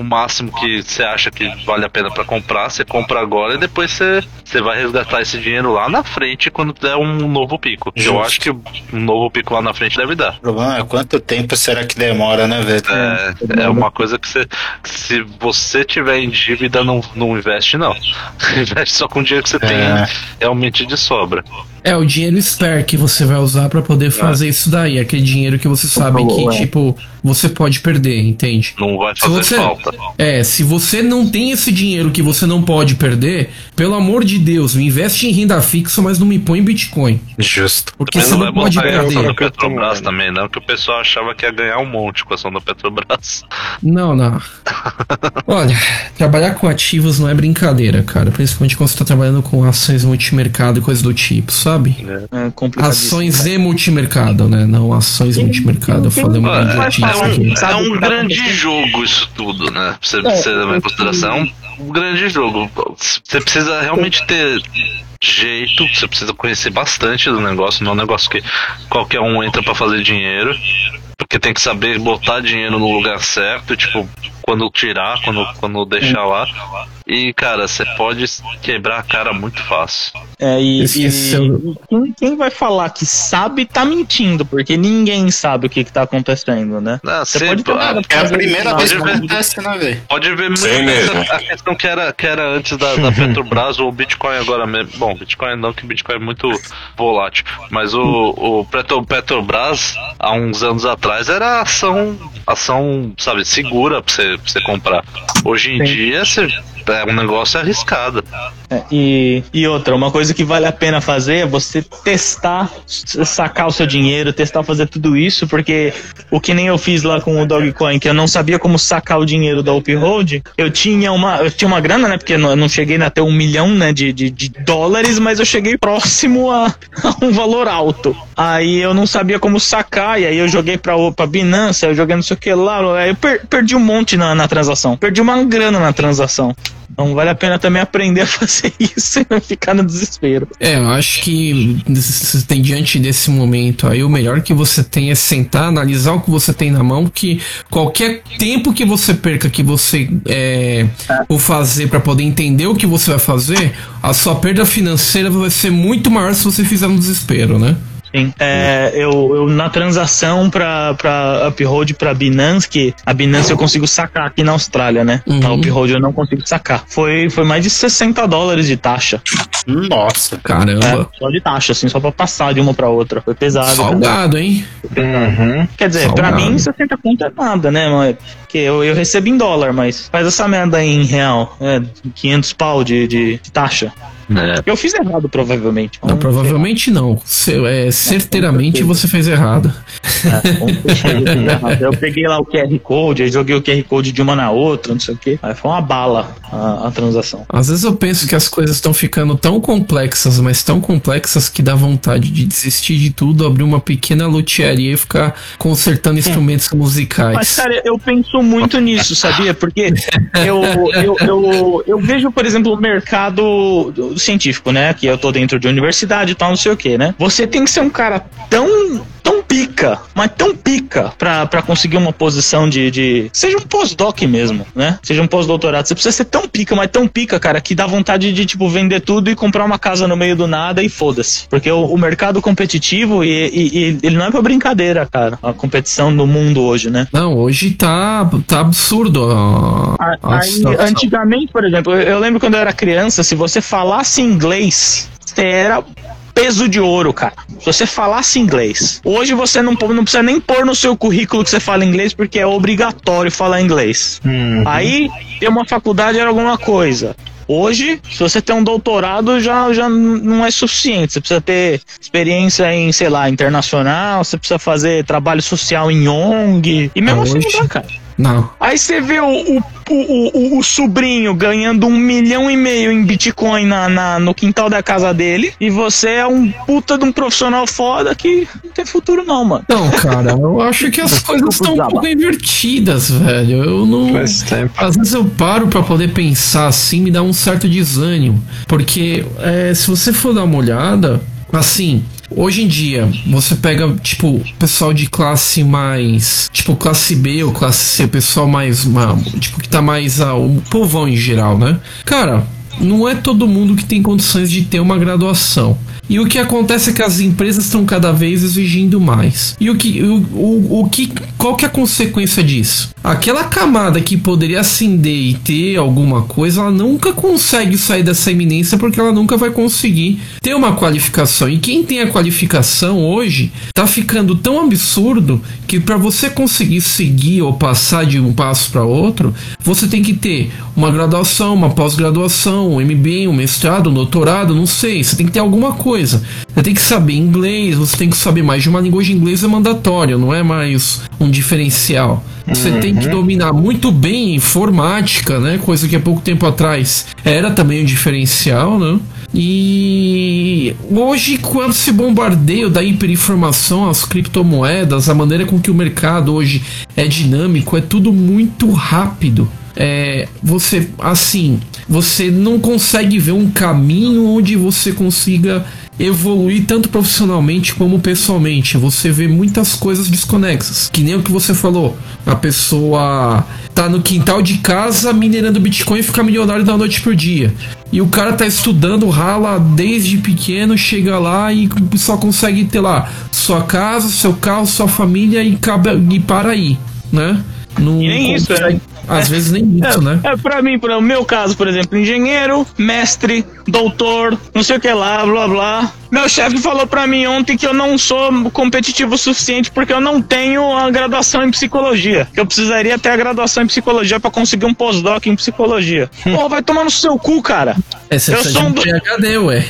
o máximo que você acha que vale a pena para comprar, você compra agora e depois você, você vai resgatar esse dinheiro lá na frente quando der um novo pico. Justo. Eu acho que um novo pico lá na frente deve dar. O problema é quanto tempo será que demora, né, velho? É, é uma coisa que você, se você tiver em dívida, não, não investe não. investe só com o dinheiro que você é. tem realmente de sobra. É o dinheiro spare que você vai usar pra poder fazer isso daí. Aquele dinheiro que você sabe que, é. tipo, você pode perder, entende? Não vai Se fazer você, falta. é, se você não tem esse dinheiro que você não pode perder, pelo amor de Deus, investe em renda fixa, mas não me põe em Bitcoin. Justo. Porque Mas você não não vai pode perder. da Petrobras também, não, que o pessoal achava que ia ganhar um monte com a ação da Petrobras. Não, não. Olha, trabalhar com ativos não é brincadeira, cara. Principalmente quando você tá trabalhando com ações multimercado e coisa do tipo, sabe? É complicadíssimo. Ações e multimercado, né? Não ações multimercado. Eu falei uma é, um, Sabe é um tá grande jogo isso tudo, né? Você, pra você levar em consideração. É um grande jogo. Você precisa realmente ter jeito, você precisa conhecer bastante do negócio, não é um negócio que qualquer um entra pra fazer dinheiro. Porque tem que saber botar dinheiro no lugar certo, tipo, quando tirar, quando, quando deixar lá. E, cara, você pode quebrar a cara muito fácil. É, e, e quem, quem vai falar que sabe tá mentindo, porque ninguém sabe o que, que tá acontecendo, né? Ah, Você sempre- pode ter nada É a primeira no vez que né? acontece, né, velho? Pode ver muito a questão que era, que era antes da, da Petrobras ou o Bitcoin agora mesmo. Bom, Bitcoin não, que Bitcoin é muito volátil. Mas o, o Petro, Petrobras, há uns anos atrás, era ação, ação sabe, segura pra você, pra você comprar. Hoje em Sim. dia, você, é um negócio arriscado. É, e, e outra, uma coisa que vale a pena fazer é você testar, sacar o seu dinheiro, testar fazer tudo isso, porque o que nem eu fiz lá com o Dogecoin, que eu não sabia como sacar o dinheiro da Uphold, eu tinha uma, eu tinha uma grana, né? Porque eu não, cheguei a ter um milhão né, de, de, de dólares, mas eu cheguei próximo a, a um valor alto. Aí eu não sabia como sacar, e aí eu joguei pra, pra Binance, eu joguei não sei o que lá, aí eu per- perdi um monte na, na transação. Perdi uma grana na transação. Então vale a pena também aprender a fazer isso e não ficar no desespero. É, eu acho que tem diante desse momento aí, o melhor que você tem é sentar, analisar o que você tem na mão, que qualquer tempo que você perca, que você é, o fazer pra poder entender o que você vai fazer, a sua perda financeira vai ser muito maior se você fizer no desespero, né? Sim. É, eu, eu na transação pra, pra Uphold pra Binance, que a Binance eu consigo sacar aqui na Austrália, né? Uhum. A Uphold eu não consigo sacar. Foi, foi mais de 60 dólares de taxa. Nossa. Caramba. É, só de taxa, assim, só pra passar de uma pra outra. Foi pesado. Salgado, hein? Uhum. Quer dizer, pra Salgado. mim 60 conto é nada, né? Mas, porque eu, eu recebo em dólar, mas faz essa merda em real. É, 500 pau de, de, de taxa. É. Eu fiz errado, provavelmente. Não, provavelmente não. Se- é, certeiramente você fez errado. É, certeza eu. Eu peguei lá o QR Code, aí joguei o QR Code de uma na outra, não sei o quê. Aí foi uma bala a, a transação. Às vezes eu penso que as coisas estão ficando tão complexas, mas tão complexas que dá vontade de desistir de tudo, abrir uma pequena lutearia e ficar consertando instrumentos musicais. Mas, cara, eu penso muito nisso, sabia? Porque eu, eu, eu, eu vejo, por exemplo, o mercado do- científico, né? Que eu tô dentro de universidade e tal, não sei o que, né? Você tem que ser um cara tão, tão pica, mas tão pica pra, pra conseguir uma posição de, de. Seja um pós-doc mesmo, né? Seja um pós-doutorado. Você precisa ser tão pica, mas tão pica, cara, que dá vontade de, tipo, vender tudo e comprar uma casa no meio do nada e foda-se. Porque o, o mercado competitivo, e, e- e ele não é pra brincadeira, cara. A competição no mundo hoje, né? Não, hoje tá, tá absurdo. a- A- Aí, antigamente, por exemplo, eu, eu lembro quando eu era criança, se você falasse inglês, você era peso de ouro, cara. Se você falasse inglês. Hoje você não, não precisa nem pôr no seu currículo que você fala inglês, porque é obrigatório falar inglês. Uhum. Aí, ter uma faculdade era alguma coisa. Hoje, se você tem um doutorado, já, já não é suficiente. Você precisa ter experiência em, sei lá, internacional, você precisa fazer trabalho social em ONG. E mesmo assim não dá, cara. Não. Aí você vê o, o, o, o, o sobrinho ganhando um milhão e meio em Bitcoin na, na- no quintal da casa dele. E você é um puta de um profissional foda que não tem futuro, não, mano. Não, cara, eu acho que as coisas estão um pouco invertidas, velho. Eu não. Faz tempo. Às vezes eu paro pra poder pensar assim, me dá um certo desânimo. Porque é, se você for dar uma olhada, assim, hoje em dia, você pega, tipo, pessoal de classe mais. Tipo, classe B ou classe C, pessoal mais. ma- tipo, que tá mais. ah, o povão em geral, né? Cara, não é todo mundo que tem condições de ter uma graduação. E o que acontece é que as empresas estão cada vez exigindo mais. E o que, o, o, o que, qual que é a consequência disso? Aquela camada que poderia ascender e ter alguma coisa, ela nunca consegue sair dessa eminência porque ela nunca vai conseguir ter uma qualificação. E quem tem a qualificação hoje tá ficando tão absurdo que para você conseguir seguir ou passar de um passo para outro, você tem que ter uma graduação, uma pós-graduação, um MBA, um mestrado, um doutorado, não sei. Você tem que ter alguma coisa. Você tem que saber inglês, você tem que saber mais de uma língua de inglês é mandatório, não é mais um diferencial. Você uhum. tem que dominar muito bem informática, né? Coisa que há pouco tempo atrás era também um diferencial, né? E hoje, quando se bombardeia da hiperinformação, as criptomoedas, a maneira com que o mercado hoje é dinâmico, é tudo muito rápido. É, você, assim, você não consegue ver um caminho onde você consiga evoluir tanto profissionalmente como pessoalmente. Você vê muitas coisas desconexas. Que nem o que você falou. A pessoa tá no quintal de casa minerando Bitcoin e fica milionário da noite por dia. E o cara tá estudando, rala desde pequeno, chega lá e só consegue ter lá sua casa, seu carro, sua família e, cabe, e para aí, né? Não e nem isso, né? Às vezes nem isso, é, né? É, pra mim, para o meu caso, por exemplo, engenheiro, mestre, doutor, não sei o que lá, blá blá. Meu chefe falou para mim ontem que eu não sou competitivo o suficiente porque eu não tenho a graduação em psicologia. Que eu precisaria ter a graduação em psicologia para conseguir um pós-doc em psicologia. Pô, vai tomar no seu cu, cara. É, você eu sou um PhD, ué.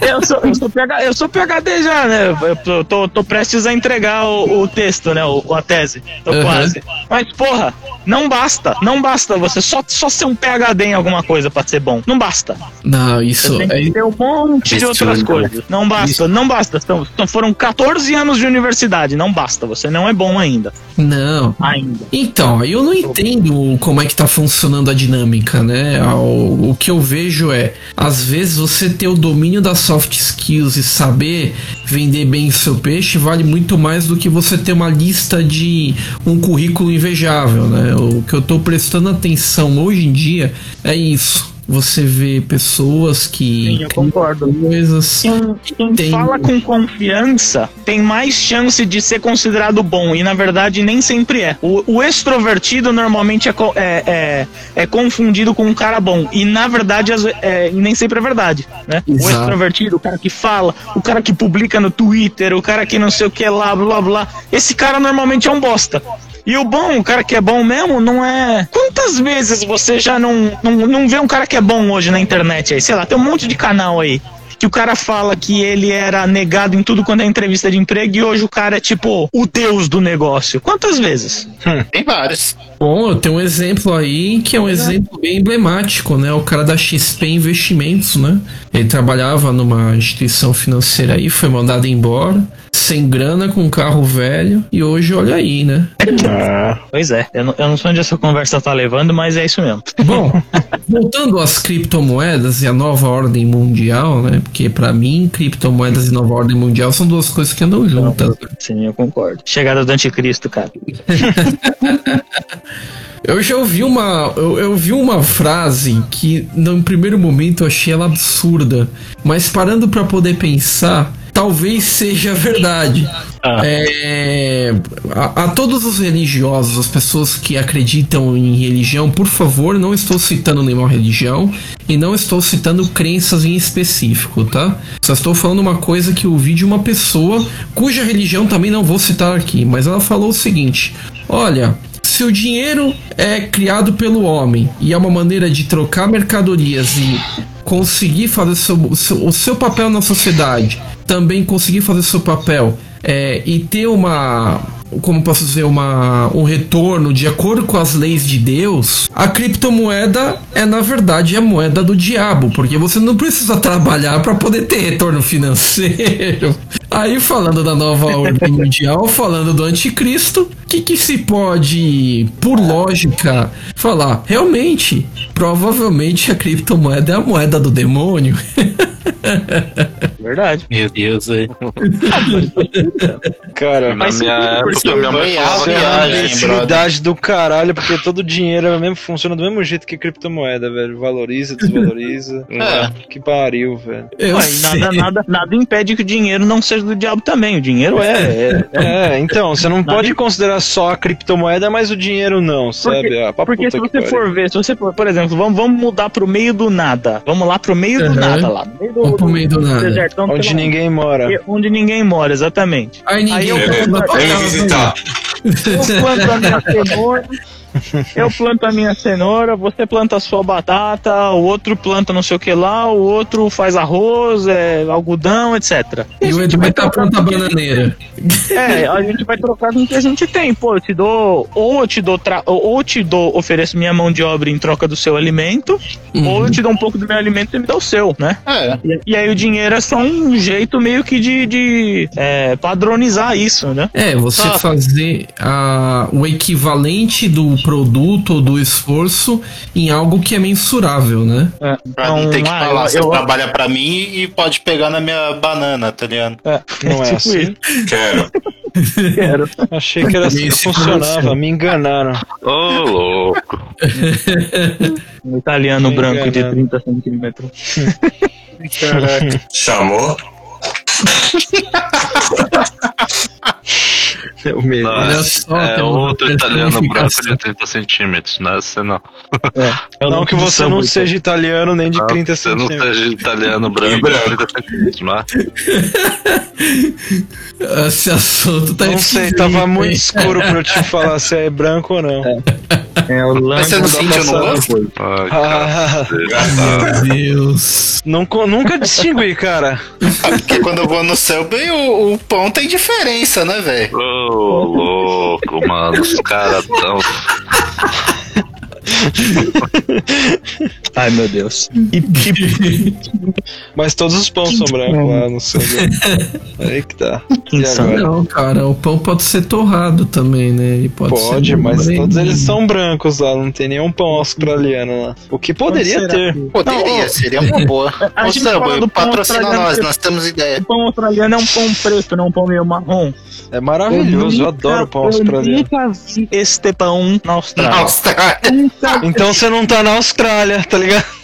Eu sou, eu sou, PhD, eu sou PhD já, né? Eu tô, tô prestes a entregar o, o texto, né? O, a tese. Tô uhum. quase. Mas, porra, não basta. Não basta você só, só ser um PhD em alguma coisa para ser bom. Não basta. Não, isso. Você tem ter um monte de outras coisas. Não basta, Isso. não basta. Então, foram 14 anos de universidade, não basta. Você não é bom ainda. Não. Ainda. Então, eu não entendo como é que tá funcionando a dinâmica, né? O, o que eu vejo é, às vezes você ter o domínio das soft skills e saber vender bem seu peixe vale muito mais do que você ter uma lista de um currículo invejável, né? O que eu tô prestando atenção hoje em dia é isso você vê pessoas que. Sim, eu concordo. Coisas quem, quem tem... fala com confiança tem mais chance de ser considerado bom, e na verdade nem sempre é. O, o extrovertido normalmente é, é, é, é, confundido com um cara bom, e na verdade é, nem sempre é verdade. Né? O extrovertido, o cara que fala, o cara que publica no Twitter, o cara que não sei o que lá, blá blá, esse cara normalmente é um bosta. E o bom, o cara que é bom mesmo, não é. Quantas vezes você já não, não, não vê um cara que é bom hoje na internet aí? Sei lá, tem um monte de canal aí que o cara fala que ele era negado em tudo quando é entrevista de emprego e hoje o cara é tipo o deus do negócio. Quantas vezes? Hum, tem vários. Bom, eu tenho um exemplo aí que é um exemplo bem emblemático, né? O cara da XP Investimentos, né? Ele trabalhava numa instituição financeira aí, foi mandado embora sem grana, com um carro velho, e hoje olha aí, né? Ah. Pois é, eu não, eu não sei onde essa conversa tá levando, mas é isso mesmo. Bom, voltando às criptomoedas e a nova ordem mundial, né? Porque para mim, criptomoedas e nova ordem mundial são duas coisas que andam juntas. Né? Sim, eu concordo. Chegada do anticristo, cara. Eu já ouvi uma. Eu, eu vi uma frase que no primeiro momento eu achei ela absurda. Mas parando para poder pensar, talvez seja verdade. Ah. É, a, a, todos os religiosos, as pessoas que acreditam em religião, por favor, não estou citando nenhuma religião e não estou citando crenças em específico, tá? Só estou falando uma coisa que eu vi de uma pessoa cuja religião também não vou citar aqui, mas ela falou o seguinte: olha, se o dinheiro é criado pelo homem e é uma maneira de trocar mercadorias e conseguir fazer o seu, o seu papel na sociedade também conseguir fazer seu papel é, e ter uma como posso dizer, uma, um retorno de acordo com as leis de Deus, a criptomoeda é na verdade a moeda do diabo, porque você não precisa trabalhar para poder ter retorno financeiro. Aí falando da nova ordem mundial, falando do anticristo, o que, que se pode, por lógica, falar? Realmente, provavelmente a criptomoeda é a moeda do demônio. Verdade. Meu Deus, velho. Cara, Na minha porque minha mãe falava é viagem, do caralho, porque todo dinheiro é mesmo, funciona do mesmo jeito que criptomoeda, velho. Valoriza, desvaloriza. É. Que pariu, velho. Ué, nada, nada, nada impede que o dinheiro não seja do diabo também. O dinheiro é. é- é- É, então, você não Nada pode considerar só a criptomoeda, mas o dinheiro não, sabe? Ah, Porque puta se que você for ver, se você for, por exemplo, vamos, vamos mudar pro meio do nada. Vamos lá pro meio Uhum. do nada lá. Meio do, Vamos pro meio do nada. desertão, Onde ninguém mora. Onde ninguém mora, exatamente. Aí ninguém Aí eu dar pra Vem me casa, visitar. Eu planto a minha cenoura. Eu planto a minha cenoura, você planta a sua batata, o outro planta não sei o que lá, o outro faz arroz, é, algodão, etc. E o Edu vai estar pronto a bananeira. É, a gente vai trocar com o que a gente tem. Pô, eu te dou. Ou eu te dou. Tra... Ou te dou, ofereço minha mão de obra em troca do seu alimento, ou eu te dou um pouco do meu alimento e você me dá o seu, né? É. E, e aí o dinheiro é só um jeito meio que de, de é, padronizar isso, né? É, você Ah. fazer a, o equivalente do produto ou do esforço em algo que é mensurável, né? É, Pra não ter que ah, falar, eu- você eu- trabalha pra mim e pode pegar na minha banana, tá ligado? é, Não é tipo assim? isso. Quero. Quero. Achei que era assim que funcionava, me enganaram. Ô, louco. Um italiano Me branco de enganando. 30 centímetros. Chamou? É o mesmo. Olha só, é outro italiano branco de 30 centímetros, não é você não. É, Não que você não seja italiano nem de Não, 30 Você não centímetros. seja italiano branco de 30 centímetros, mas Esse assunto tá Não sei, tava muito escuro pra eu te falar se é branco ou não. É o Mas você não sentiu no? Ai, Ah. Meu Deus. não, co- nunca distingui, cara. Ah, Porque quando eu vou no céu, bem, o, o pão tem diferença, né, velho? Ô, louco, mano. Os caras tão. Ai, meu Deus. Mas todos os pães são brancos lá no céu. Aí que tá. E agora? Não, cara, o pão pode ser torrado também, né? Ele pode, Pode, ser mas todos eles são brancos lá, não tem nenhum pão australiano lá. O que poderia ter. que- Poderia, Não, seria uma boa. a Ô, pão patrocina australiano nós, nós temos ideia. O pão australiano é um pão preto, não um pão meio marrom. É maravilhoso, eu adoro pão australiano. Eu nunca vi este pão na Austrália. Austrália. Então você não tá na Austrália, tá ligado?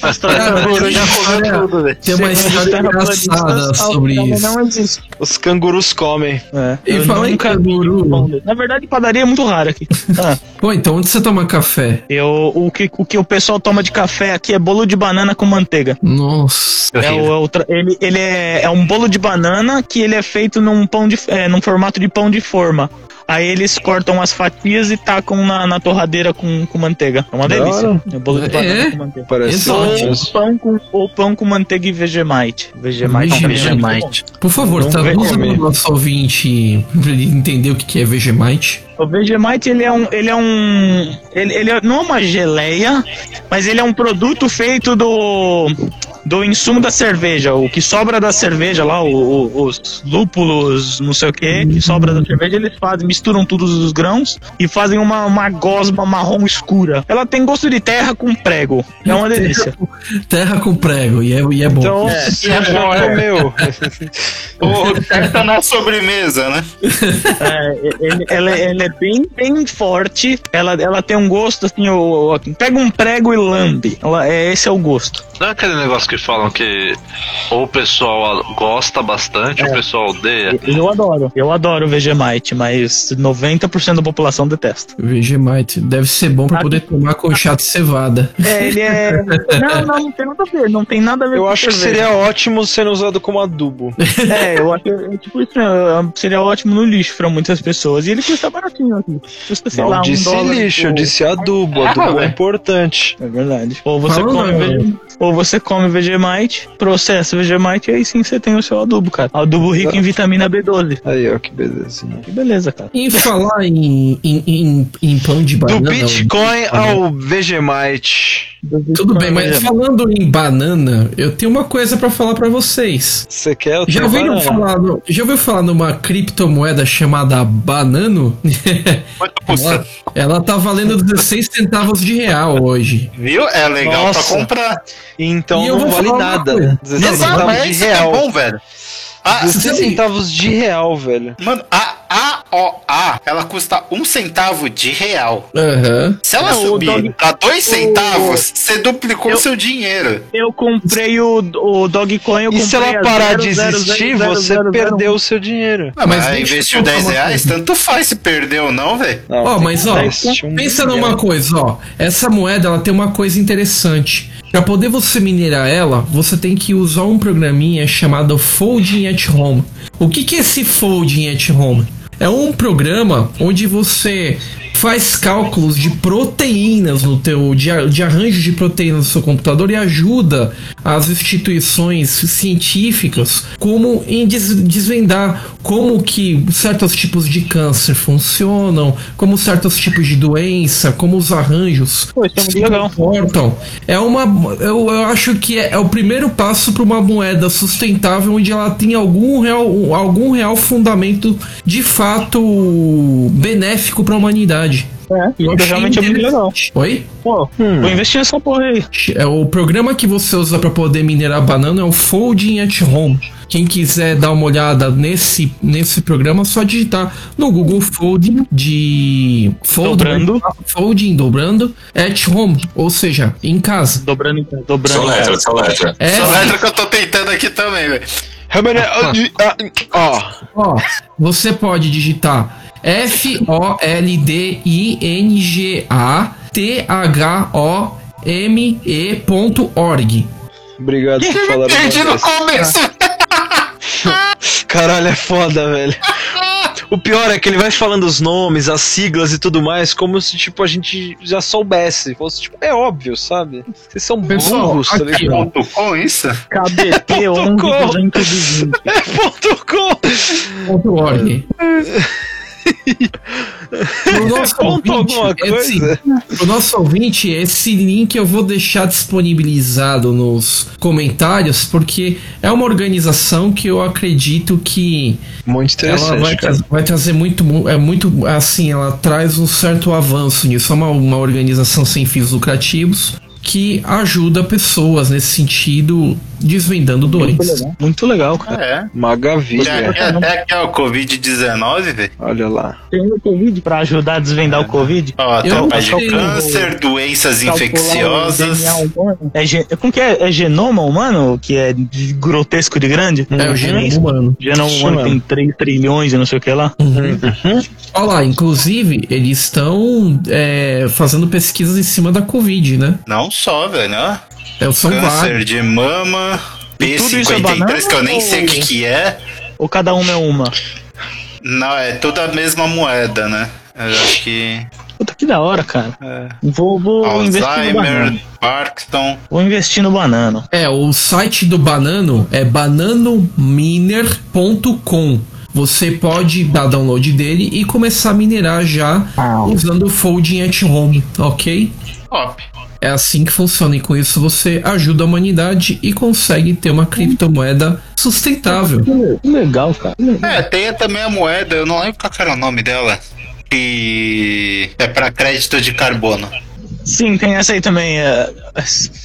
Cara, Canguru já comeu tudo, velho. Tem uma história engraçada a sobre Austrália isso. Os cangurus comem. É, E fala em canguru. Na verdade, padaria é muito rara aqui. Ah, Pô, então onde você toma café? eu, o, que, o que o pessoal toma de café aqui é bolo de banana com manteiga. Nossa. É, o, é ele ele é, é um bolo de banana que ele é feito num pão de, é, num formato de pão de forma. Aí eles cortam as fatias e tacam na, na torradeira com, com manteiga. É uma delícia. É bolo de É? banana com manteiga. Parece. Ou pão, com, ou pão com manteiga e Vegemite. Vegemite. é. Vegemite. Por favor, Não traduza para o nosso ouvinte pra ele entender o que que é Vegemite. O Vegemite, ele é um. Ele é um. Ele, ele é, não é uma geleia, mas ele é um produto feito do. Do insumo da cerveja, o que sobra da cerveja lá, o- o- os lúpulos, não sei o que, que sobra da cerveja, eles fazem, misturam todos os grãos e fazem uma, uma gosma marrom escura. Ela tem gosto de terra com prego. É uma delícia. Terra com prego, e é, e é bom. Então, É, é bom, é. comeu. O certo tá na sobremesa, né? É, ele, ela, ela é bem, bem forte. Ela, ela tem um gosto assim, o, o- pega um prego e lambe. Ela, é, esse é o gosto. Não é aquele negócio que falam que ou o pessoal gosta bastante ou o pessoal odeia. Eu adoro. Eu adoro o Vegemite, mas 90% da população detesta. Vegemite. Deve ser bom pra poder tomar com chá de cevada. É, ele é. Não, não, não tem nada a ver. Não tem nada a ver Eu com acho que seria ótimo sendo usado como adubo. É, eu acho que é tipo isso mesmo. Seria ótimo no lixo pra muitas pessoas. E ele custa baratinho aqui. Custa, sei Não lá, um disse dólar. lixo, eu ou- disse adubo. Adubo é ué. importante. É verdade. Ou você Fala come. Ou você come Vegemite, processa Vegemite e aí sim você tem o seu adubo, cara. Adubo rico em vitamina B12. Aí, ó, que belezinha. Que beleza, cara. Em falar em, em, em, em pão de Do banana. Bitcoin ao Vegemite. Tudo bem, mas falando em banana, eu tenho uma coisa pra falar pra vocês. Você quer o Já ouviram falar, no- já ouviu falar numa criptomoeda chamada Banano? Quanto ela, custa? ela tá valendo 16 centavos de real hoje. Viu? É legal Nossa. pra comprar. Então E não vale nada. coisa. 16 Não, Exato, centavos é de é real. bom, velho. Ah, 16 Sim. centavos de real, velho. mano, a AOA, ela custa um centavo de real. Aham. Se ela Não, o subir dog- pra dois centavos, você duplicou Eu- seu dinheiro. Eu comprei o, o Dogecoin, eu E comprei se ela a parar zero, de zero, existir, zero, você zero, zero, perdeu o seu dinheiro. Ah, mas Ah, investiu contar 10 uma reais, tanto faz se perdeu ou não, velho. Ó, tem mas ó, um pensa milhão. numa coisa, ó. Essa moeda ela tem uma coisa interessante. Para poder você minerar ela, você tem que usar um programinha chamado Folding at Home. O que, que é esse Folding at Home? É um programa onde você faz cálculos de proteínas no teu de, de arranjo de proteínas no seu computador e ajuda as instituições científicas como em des- desvendar como que certos tipos de câncer funcionam, como certos tipos de doença, como os arranjos Pô, é se legal. comportam. É uma, eu, eu acho que é, é o primeiro passo para uma moeda sustentável onde ela tem algum real, algum real fundamento de fato benéfico para a humanidade. É, Eu realmente é interessante. Oi? Pô, vou investir nessa porra aí. É o programa que você usa para poder minerar banana é o Folding at Home. Quem quiser dar uma olhada nesse, nesse programa, é só digitar no Google Folding de fold, Dobrando. Folding dobrando at home, ou seja, em casa. Dobrando, dobrando. Só letra, só letra. É, Essa letra que eu tô tentando aqui também, velho. Ó, ó, você pode digitar F O L D I N G A T H O M E.org. obrigado por falar Entendi uma no vez. começo. Caralho, é foda, velho. O pior é que ele vai falando os nomes, as siglas e tudo mais, como se, tipo, a gente já soubesse. Fosse, tipo, é óbvio, sabe? Vocês são Pessoal, burros, tá ligado? Ponto com isso? KBT 11 com. 220. É ponto com. Ponto .org. Pro nosso Ponto ouvinte, alguma esse, pro nosso ouvinte, esse link eu vou deixar disponibilizado nos comentários, porque é uma organização que eu acredito que Muito ela interessante, vai, cara. tra- vai trazer muito, mu- é muito, assim, ela traz um certo avanço nisso. É uma, uma organização sem fins lucrativos que ajuda pessoas nesse sentido, desvendando doenças. Muito legal, cara. É. Uma maravilha. aqui até aqui, ó, o Covid-19, velho. Olha lá. Tem o Covid pra ajudar a desvendar o Covid. Ó, atrapalha de câncer, doenças infecciosas. É, gen- como que é? É genoma humano? Que é de grotesco de grande? É o genoma humano. Genoma Isso humano tem 3 trilhões e não sei o que lá. Olha lá, inclusive, eles estão é, fazendo pesquisas em cima da Covid, né? Não só, velho, ó. É, são Câncer de mama, E tudo isso é P53, banana que eu nem sei o que que é. Ou cada uma é uma? Não, é tudo a mesma moeda, né? Eu acho que. Puta que da hora, cara. É. Vou, vou investir no Alzheimer, banano. Parkinson. Vou investir no banano. É, o site do Banano é bananominer.com. Você pode dar download dele e começar a minerar já usando o Folding at Home, ok? Top. É assim que funciona e com isso você ajuda a humanidade e consegue ter uma criptomoeda sustentável. Que legal, cara. É, tem também a moeda, eu não lembro qual era o nome dela. Que é pra crédito de carbono. Sim, tem essa aí também. É,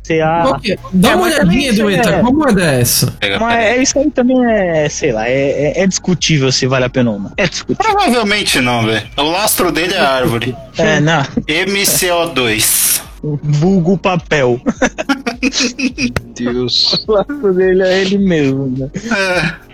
CA. É? Dá É, uma olhadinha, Dueta, é- qual moeda é essa? Mas é, isso aí também é, sei lá, é, é- é discutível se vale a pena ou não. É discutível. Provavelmente não, velho. O lastro dele é a árvore. É, não. MCO2. Vulgo papel. Deus. O laço dele é ele mesmo, né? É.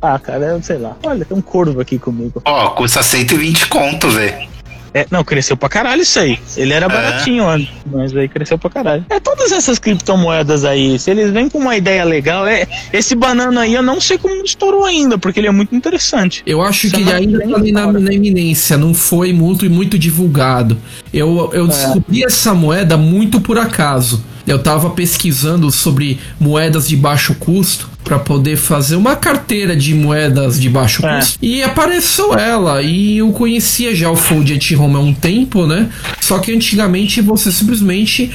Ah, cara, eu sei lá. Olha, tem um corvo aqui comigo. Ó, custa 120 conto, velho. É, não, cresceu pra caralho isso aí. Ele era baratinho antes, mas aí cresceu pra caralho. É, todas essas criptomoedas aí, se eles vêm com uma ideia legal, é. Esse banana aí eu não sei como estourou ainda, porque ele é muito interessante. Eu acho que Chama ainda tá na, na iminência, não foi muito muito divulgado. Eu, eu descobri essa moeda muito por acaso. Eu tava pesquisando sobre moedas de baixo custo para poder fazer uma carteira de moedas de baixo É. custo e apareceu ela e eu conhecia já o Fold at Home há um tempo, né? Só que antigamente você simplesmente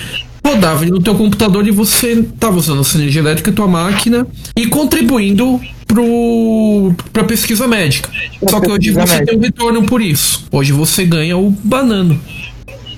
rodava ele no teu computador e você tava usando a sua energia elétrica, tua máquina e contribuindo pro pra pesquisa médica. Só que hoje você tem um retorno por isso. Hoje você ganha o banano.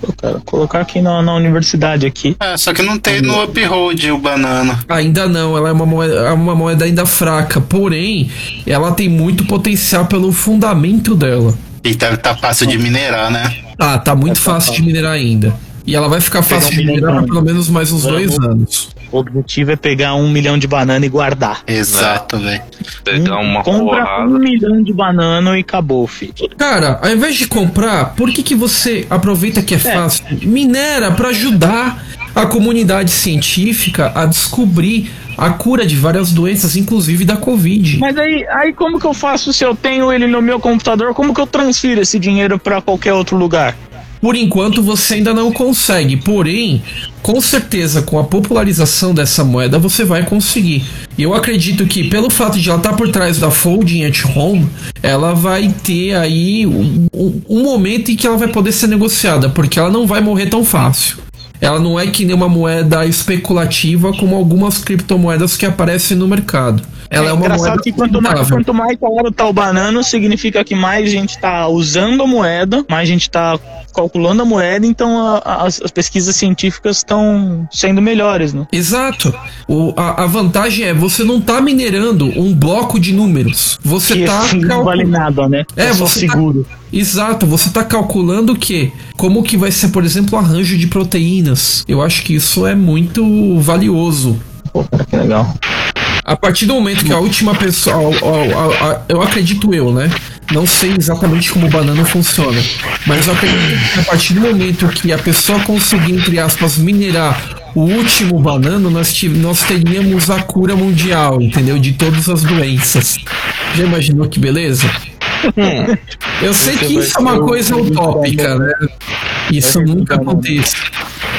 Pô, cara, colocar aqui na, na universidade aqui. É, só que não tem no Uphold o banana. Ainda não, ela é uma moeda, é uma moeda ainda fraca, porém, ela tem muito potencial pelo fundamento dela. E tá, tá fácil de minerar, né? Ah, tá muito fácil de minerar ainda. E ela vai ficar fácil de minerar por pelo menos mais uns dois anos. O objetivo é pegar um milhão de banana e guardar. Exato, velho. Pegar uma Compra porrada. um milhão de banana e acabou, filho. Cara, ao invés de comprar, por que, que você aproveita que é fácil? Minera pra ajudar a comunidade científica a descobrir a cura de várias doenças, inclusive da Covid. Mas aí, aí como que eu faço se eu tenho ele no meu computador? Como que eu transfiro esse dinheiro pra qualquer outro lugar? Por enquanto você ainda não consegue, porém, com certeza com a popularização dessa moeda você vai conseguir. E eu acredito que pelo fato de ela estar por trás da Folding at Home, ela vai ter aí um, um- um momento em que ela vai poder ser negociada, porque ela não vai morrer tão fácil. Ela não é que nem uma moeda especulativa como algumas criptomoedas que aparecem no mercado. Ela é, uma engraçado moeda que quanto mais, quanto mais caro tá o banano, significa que mais gente tá usando a moeda, mais gente tá calculando a moeda, então a- a- as, as pesquisas científicas estão sendo melhores, né? Exato. O, a, a vantagem é você não tá minerando um bloco de números. Você Que tá assim, não vale nada, né? É, só você tá- seguro. Exato, você tá calculando o quê? Como que vai ser, por exemplo, o arranjo de proteínas. Eu acho que isso é muito valioso. Pô, cara, que legal. A partir do momento que a última pessoa. a- a- a- eu acredito eu, né? Não sei exatamente como o banana funciona. Mas eu acredito que a partir do momento que a pessoa conseguir, entre aspas, minerar o último banano, nós, nós teríamos a cura mundial, entendeu? De todas as doenças. Já imaginou que beleza? Eu sei que isso é uma coisa utópica, né? Isso nunca acontece.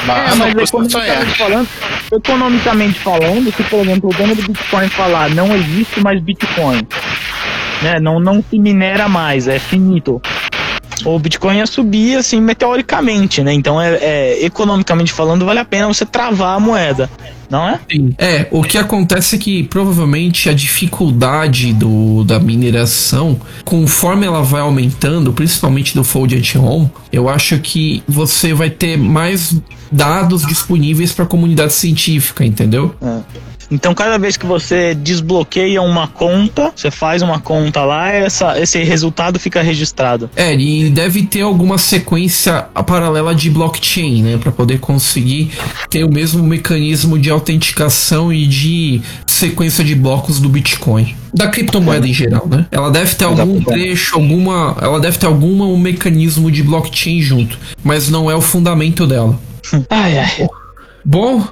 Mas, É, mas não custa sonhar. economicamente falando, economicamente falando, se por exemplo o dono do Bitcoin falar não existe mais Bitcoin, né, não, não se minera mais, é finito. O Bitcoin ia subir assim meteoricamente, né? Então é, é, economicamente falando vale a pena você travar a moeda, não é? Sim. É, o que acontece é que provavelmente a dificuldade do, da mineração, conforme ela vai aumentando, principalmente do Fold at Home, eu acho que você vai ter mais dados disponíveis para a comunidade científica, entendeu? Então, cada vez que você desbloqueia uma conta, você faz uma conta lá, essa, esse resultado fica registrado. É, e deve ter alguma sequência paralela de blockchain, né, para poder conseguir ter o mesmo mecanismo de autenticação e de sequência de blocos do Bitcoin. Da criptomoeda em geral, né? Ela deve ter algum trecho, alguma, ela deve ter algum um mecanismo de blockchain junto, mas não é o fundamento dela. Ai, ai. Bom,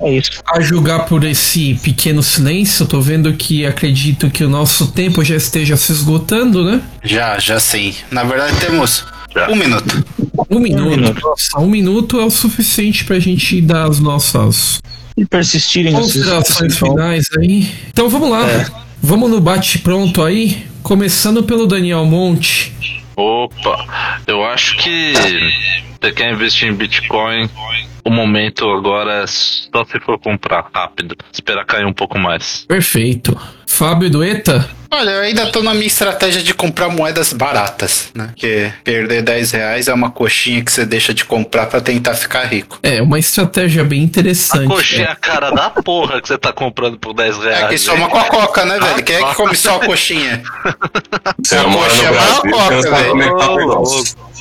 É isso. a julgar por esse pequeno silêncio, eu tô vendo que acredito que o nosso tempo já esteja se esgotando, né? Já, já sim. Na verdade, temos Já. um minuto. Um minuto. minuto. Nossa, um minuto é o suficiente pra gente dar as nossas E persistirem considerações finais aí. Então vamos lá. Vamos no bate-pronto aí. Começando pelo Daniel Monte. Opa, eu acho que você quer investir em Bitcoin, o momento agora é só se for comprar rápido, esperar cair um pouco mais. Perfeito. Fábio Dueta. Olha, eu ainda tô na minha estratégia de comprar moedas baratas, né? Porque perder 10 reais é uma coxinha que você deixa de comprar pra tentar ficar rico. É, uma estratégia bem A interessante. coxinha é a cara da porra que você tá comprando por 10 reais. É que só uma hein? com a coca, né, velho? Quem é que come só a coxinha? Você não mora no Poxa, Brasil, vai você a não Coca, velho.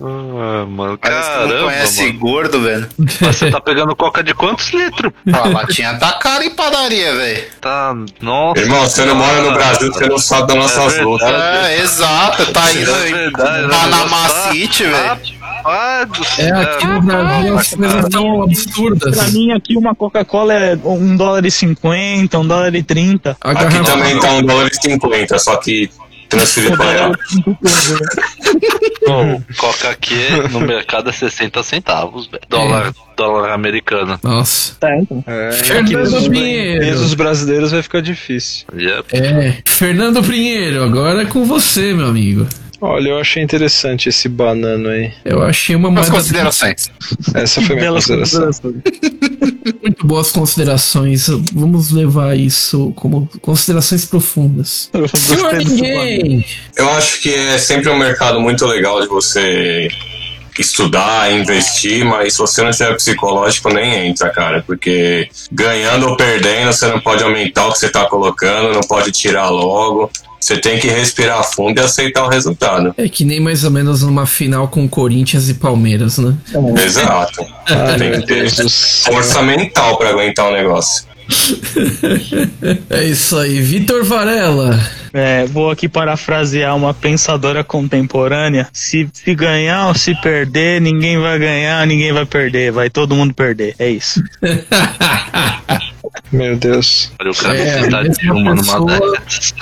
Ah, mano, que caramba, não conhece mano. gordo, velho. Mas Você tá pegando coca de quantos litros? A latinha tá cara em padaria, velho. Tá, nossa. Irmão, você não mora no Brasil, você não sabe das nossas É lutas. É, exato. Tá indo É verdade, né? Panama Tá- City, velho. Ah, do É, aqui no Brasil as coisas estão absurdas. Pra mim aqui uma Coca-Cola é um dólar e cinquenta, um dólar e trinta. A Aqui garrafa- também tá um dólar e cinquenta, só que transferido pra real. Bom, coca aqui no mercado é 60 centavos, velho. Dólar, dólar americano. Nossa. Tá, então. É, Fernando Pinheiro. pesos brasileiros vai ficar difícil. Yep. É. Fernando Pinheiro, agora é com você, meu amigo. Olha, eu achei interessante esse banano aí. Eu achei uma As moeda considerações. Essa foi minha consideração. muito boas considerações. Vamos levar isso como considerações profundas. Eu! Eu acho que é sempre um mercado muito legal de você estudar, investir, mas se você não tiver psicológico, nem entra, cara, porque ganhando ou perdendo, você não pode aumentar o que você tá colocando, não pode tirar logo. Você tem que respirar fundo e aceitar o resultado. É que nem mais ou menos numa final com Corinthians e Palmeiras, né? Exato. Ai, tem que ter força mental pra aguentar o negócio. É isso aí. Vitor Varela. É, vou aqui parafrasear uma pensadora contemporânea. Se, se ganhar ou se perder, ninguém vai ganhar, ninguém vai perder. Vai todo mundo perder. É isso. Meu Deus. Olha, o cara É, de uma numa pessoa- dessas.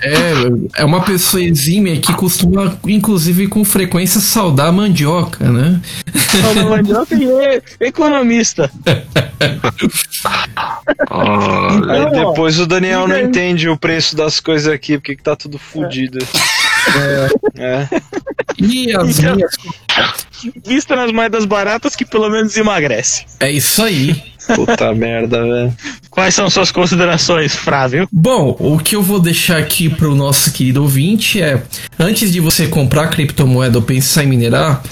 É, é uma pessoa exímia que costuma, inclusive, com frequência, saudar a mandioca, né? Paulo Mandioca e é economista. Aí Então, ó, depois o Daniel não entende o preço das coisas aqui, porque que tá tudo fudido. É. E as Então- minhas. Vista nas moedas baratas que pelo menos emagrece. É isso aí. Puta merda, velho. Quais são suas considerações, Frávio? Bom, o que eu vou deixar aqui pro nosso querido ouvinte é: antes de você comprar criptomoeda ou pensar em minerar,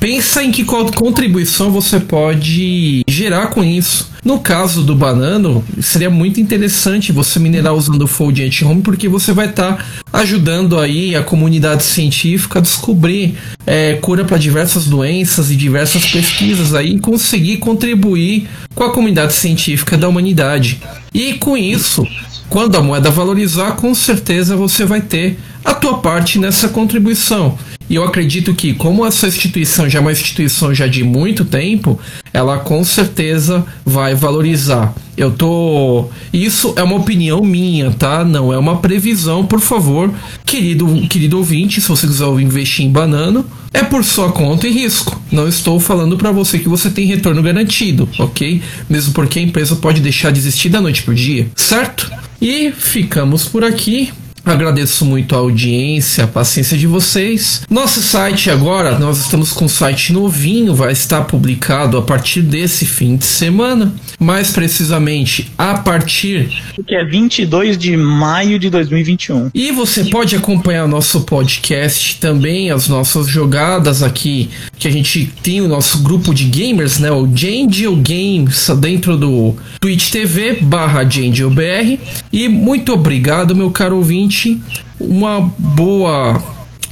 pensa em que co- contribuição você pode gerar com isso. No caso do banano, seria muito interessante você minerar usando o Fold Anti-Home, porque você vai estar ajudando aí a comunidade científica a descobrir é, cura para diversas doenças e diversas pesquisas aí e conseguir contribuir com a comunidade científica da humanidade. E com isso, quando a moeda valorizar, com certeza você vai ter a tua parte nessa contribuição. E eu acredito que, como essa instituição já é uma instituição já de muito tempo, ela com certeza vai valorizar. Eu tô. Isso é uma opinião minha, tá? Não é uma previsão, por favor, querido, querido ouvinte, se você quiser investir em banano, é por sua conta e risco. Não estou falando para você que você tem retorno garantido, ok? Mesmo porque a empresa pode deixar de existir da noite pro dia, certo? E ficamos por aqui. Agradeço muito a audiência, a paciência de vocês. Nosso site agora, nós estamos com um site novinho, vai estar publicado a partir desse fim de semana. Mais precisamente, a partir Que é 22 de maio de 2021. e você pode acompanhar nosso podcast também, as nossas jogadas aqui, que a gente tem o nosso grupo de gamers, né? O Jangel Games, dentro do Twitch TV barra JangelBR. E muito obrigado, meu caro ouvinte. Uma boa.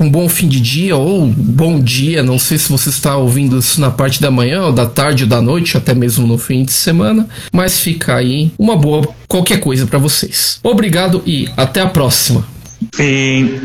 Um bom fim de dia ou bom dia, não sei se você está ouvindo isso na parte da manhã, ou da tarde ou da noite, até mesmo no fim de semana, mas fica aí uma boa qualquer coisa para vocês. Obrigado e até a próxima. Sim.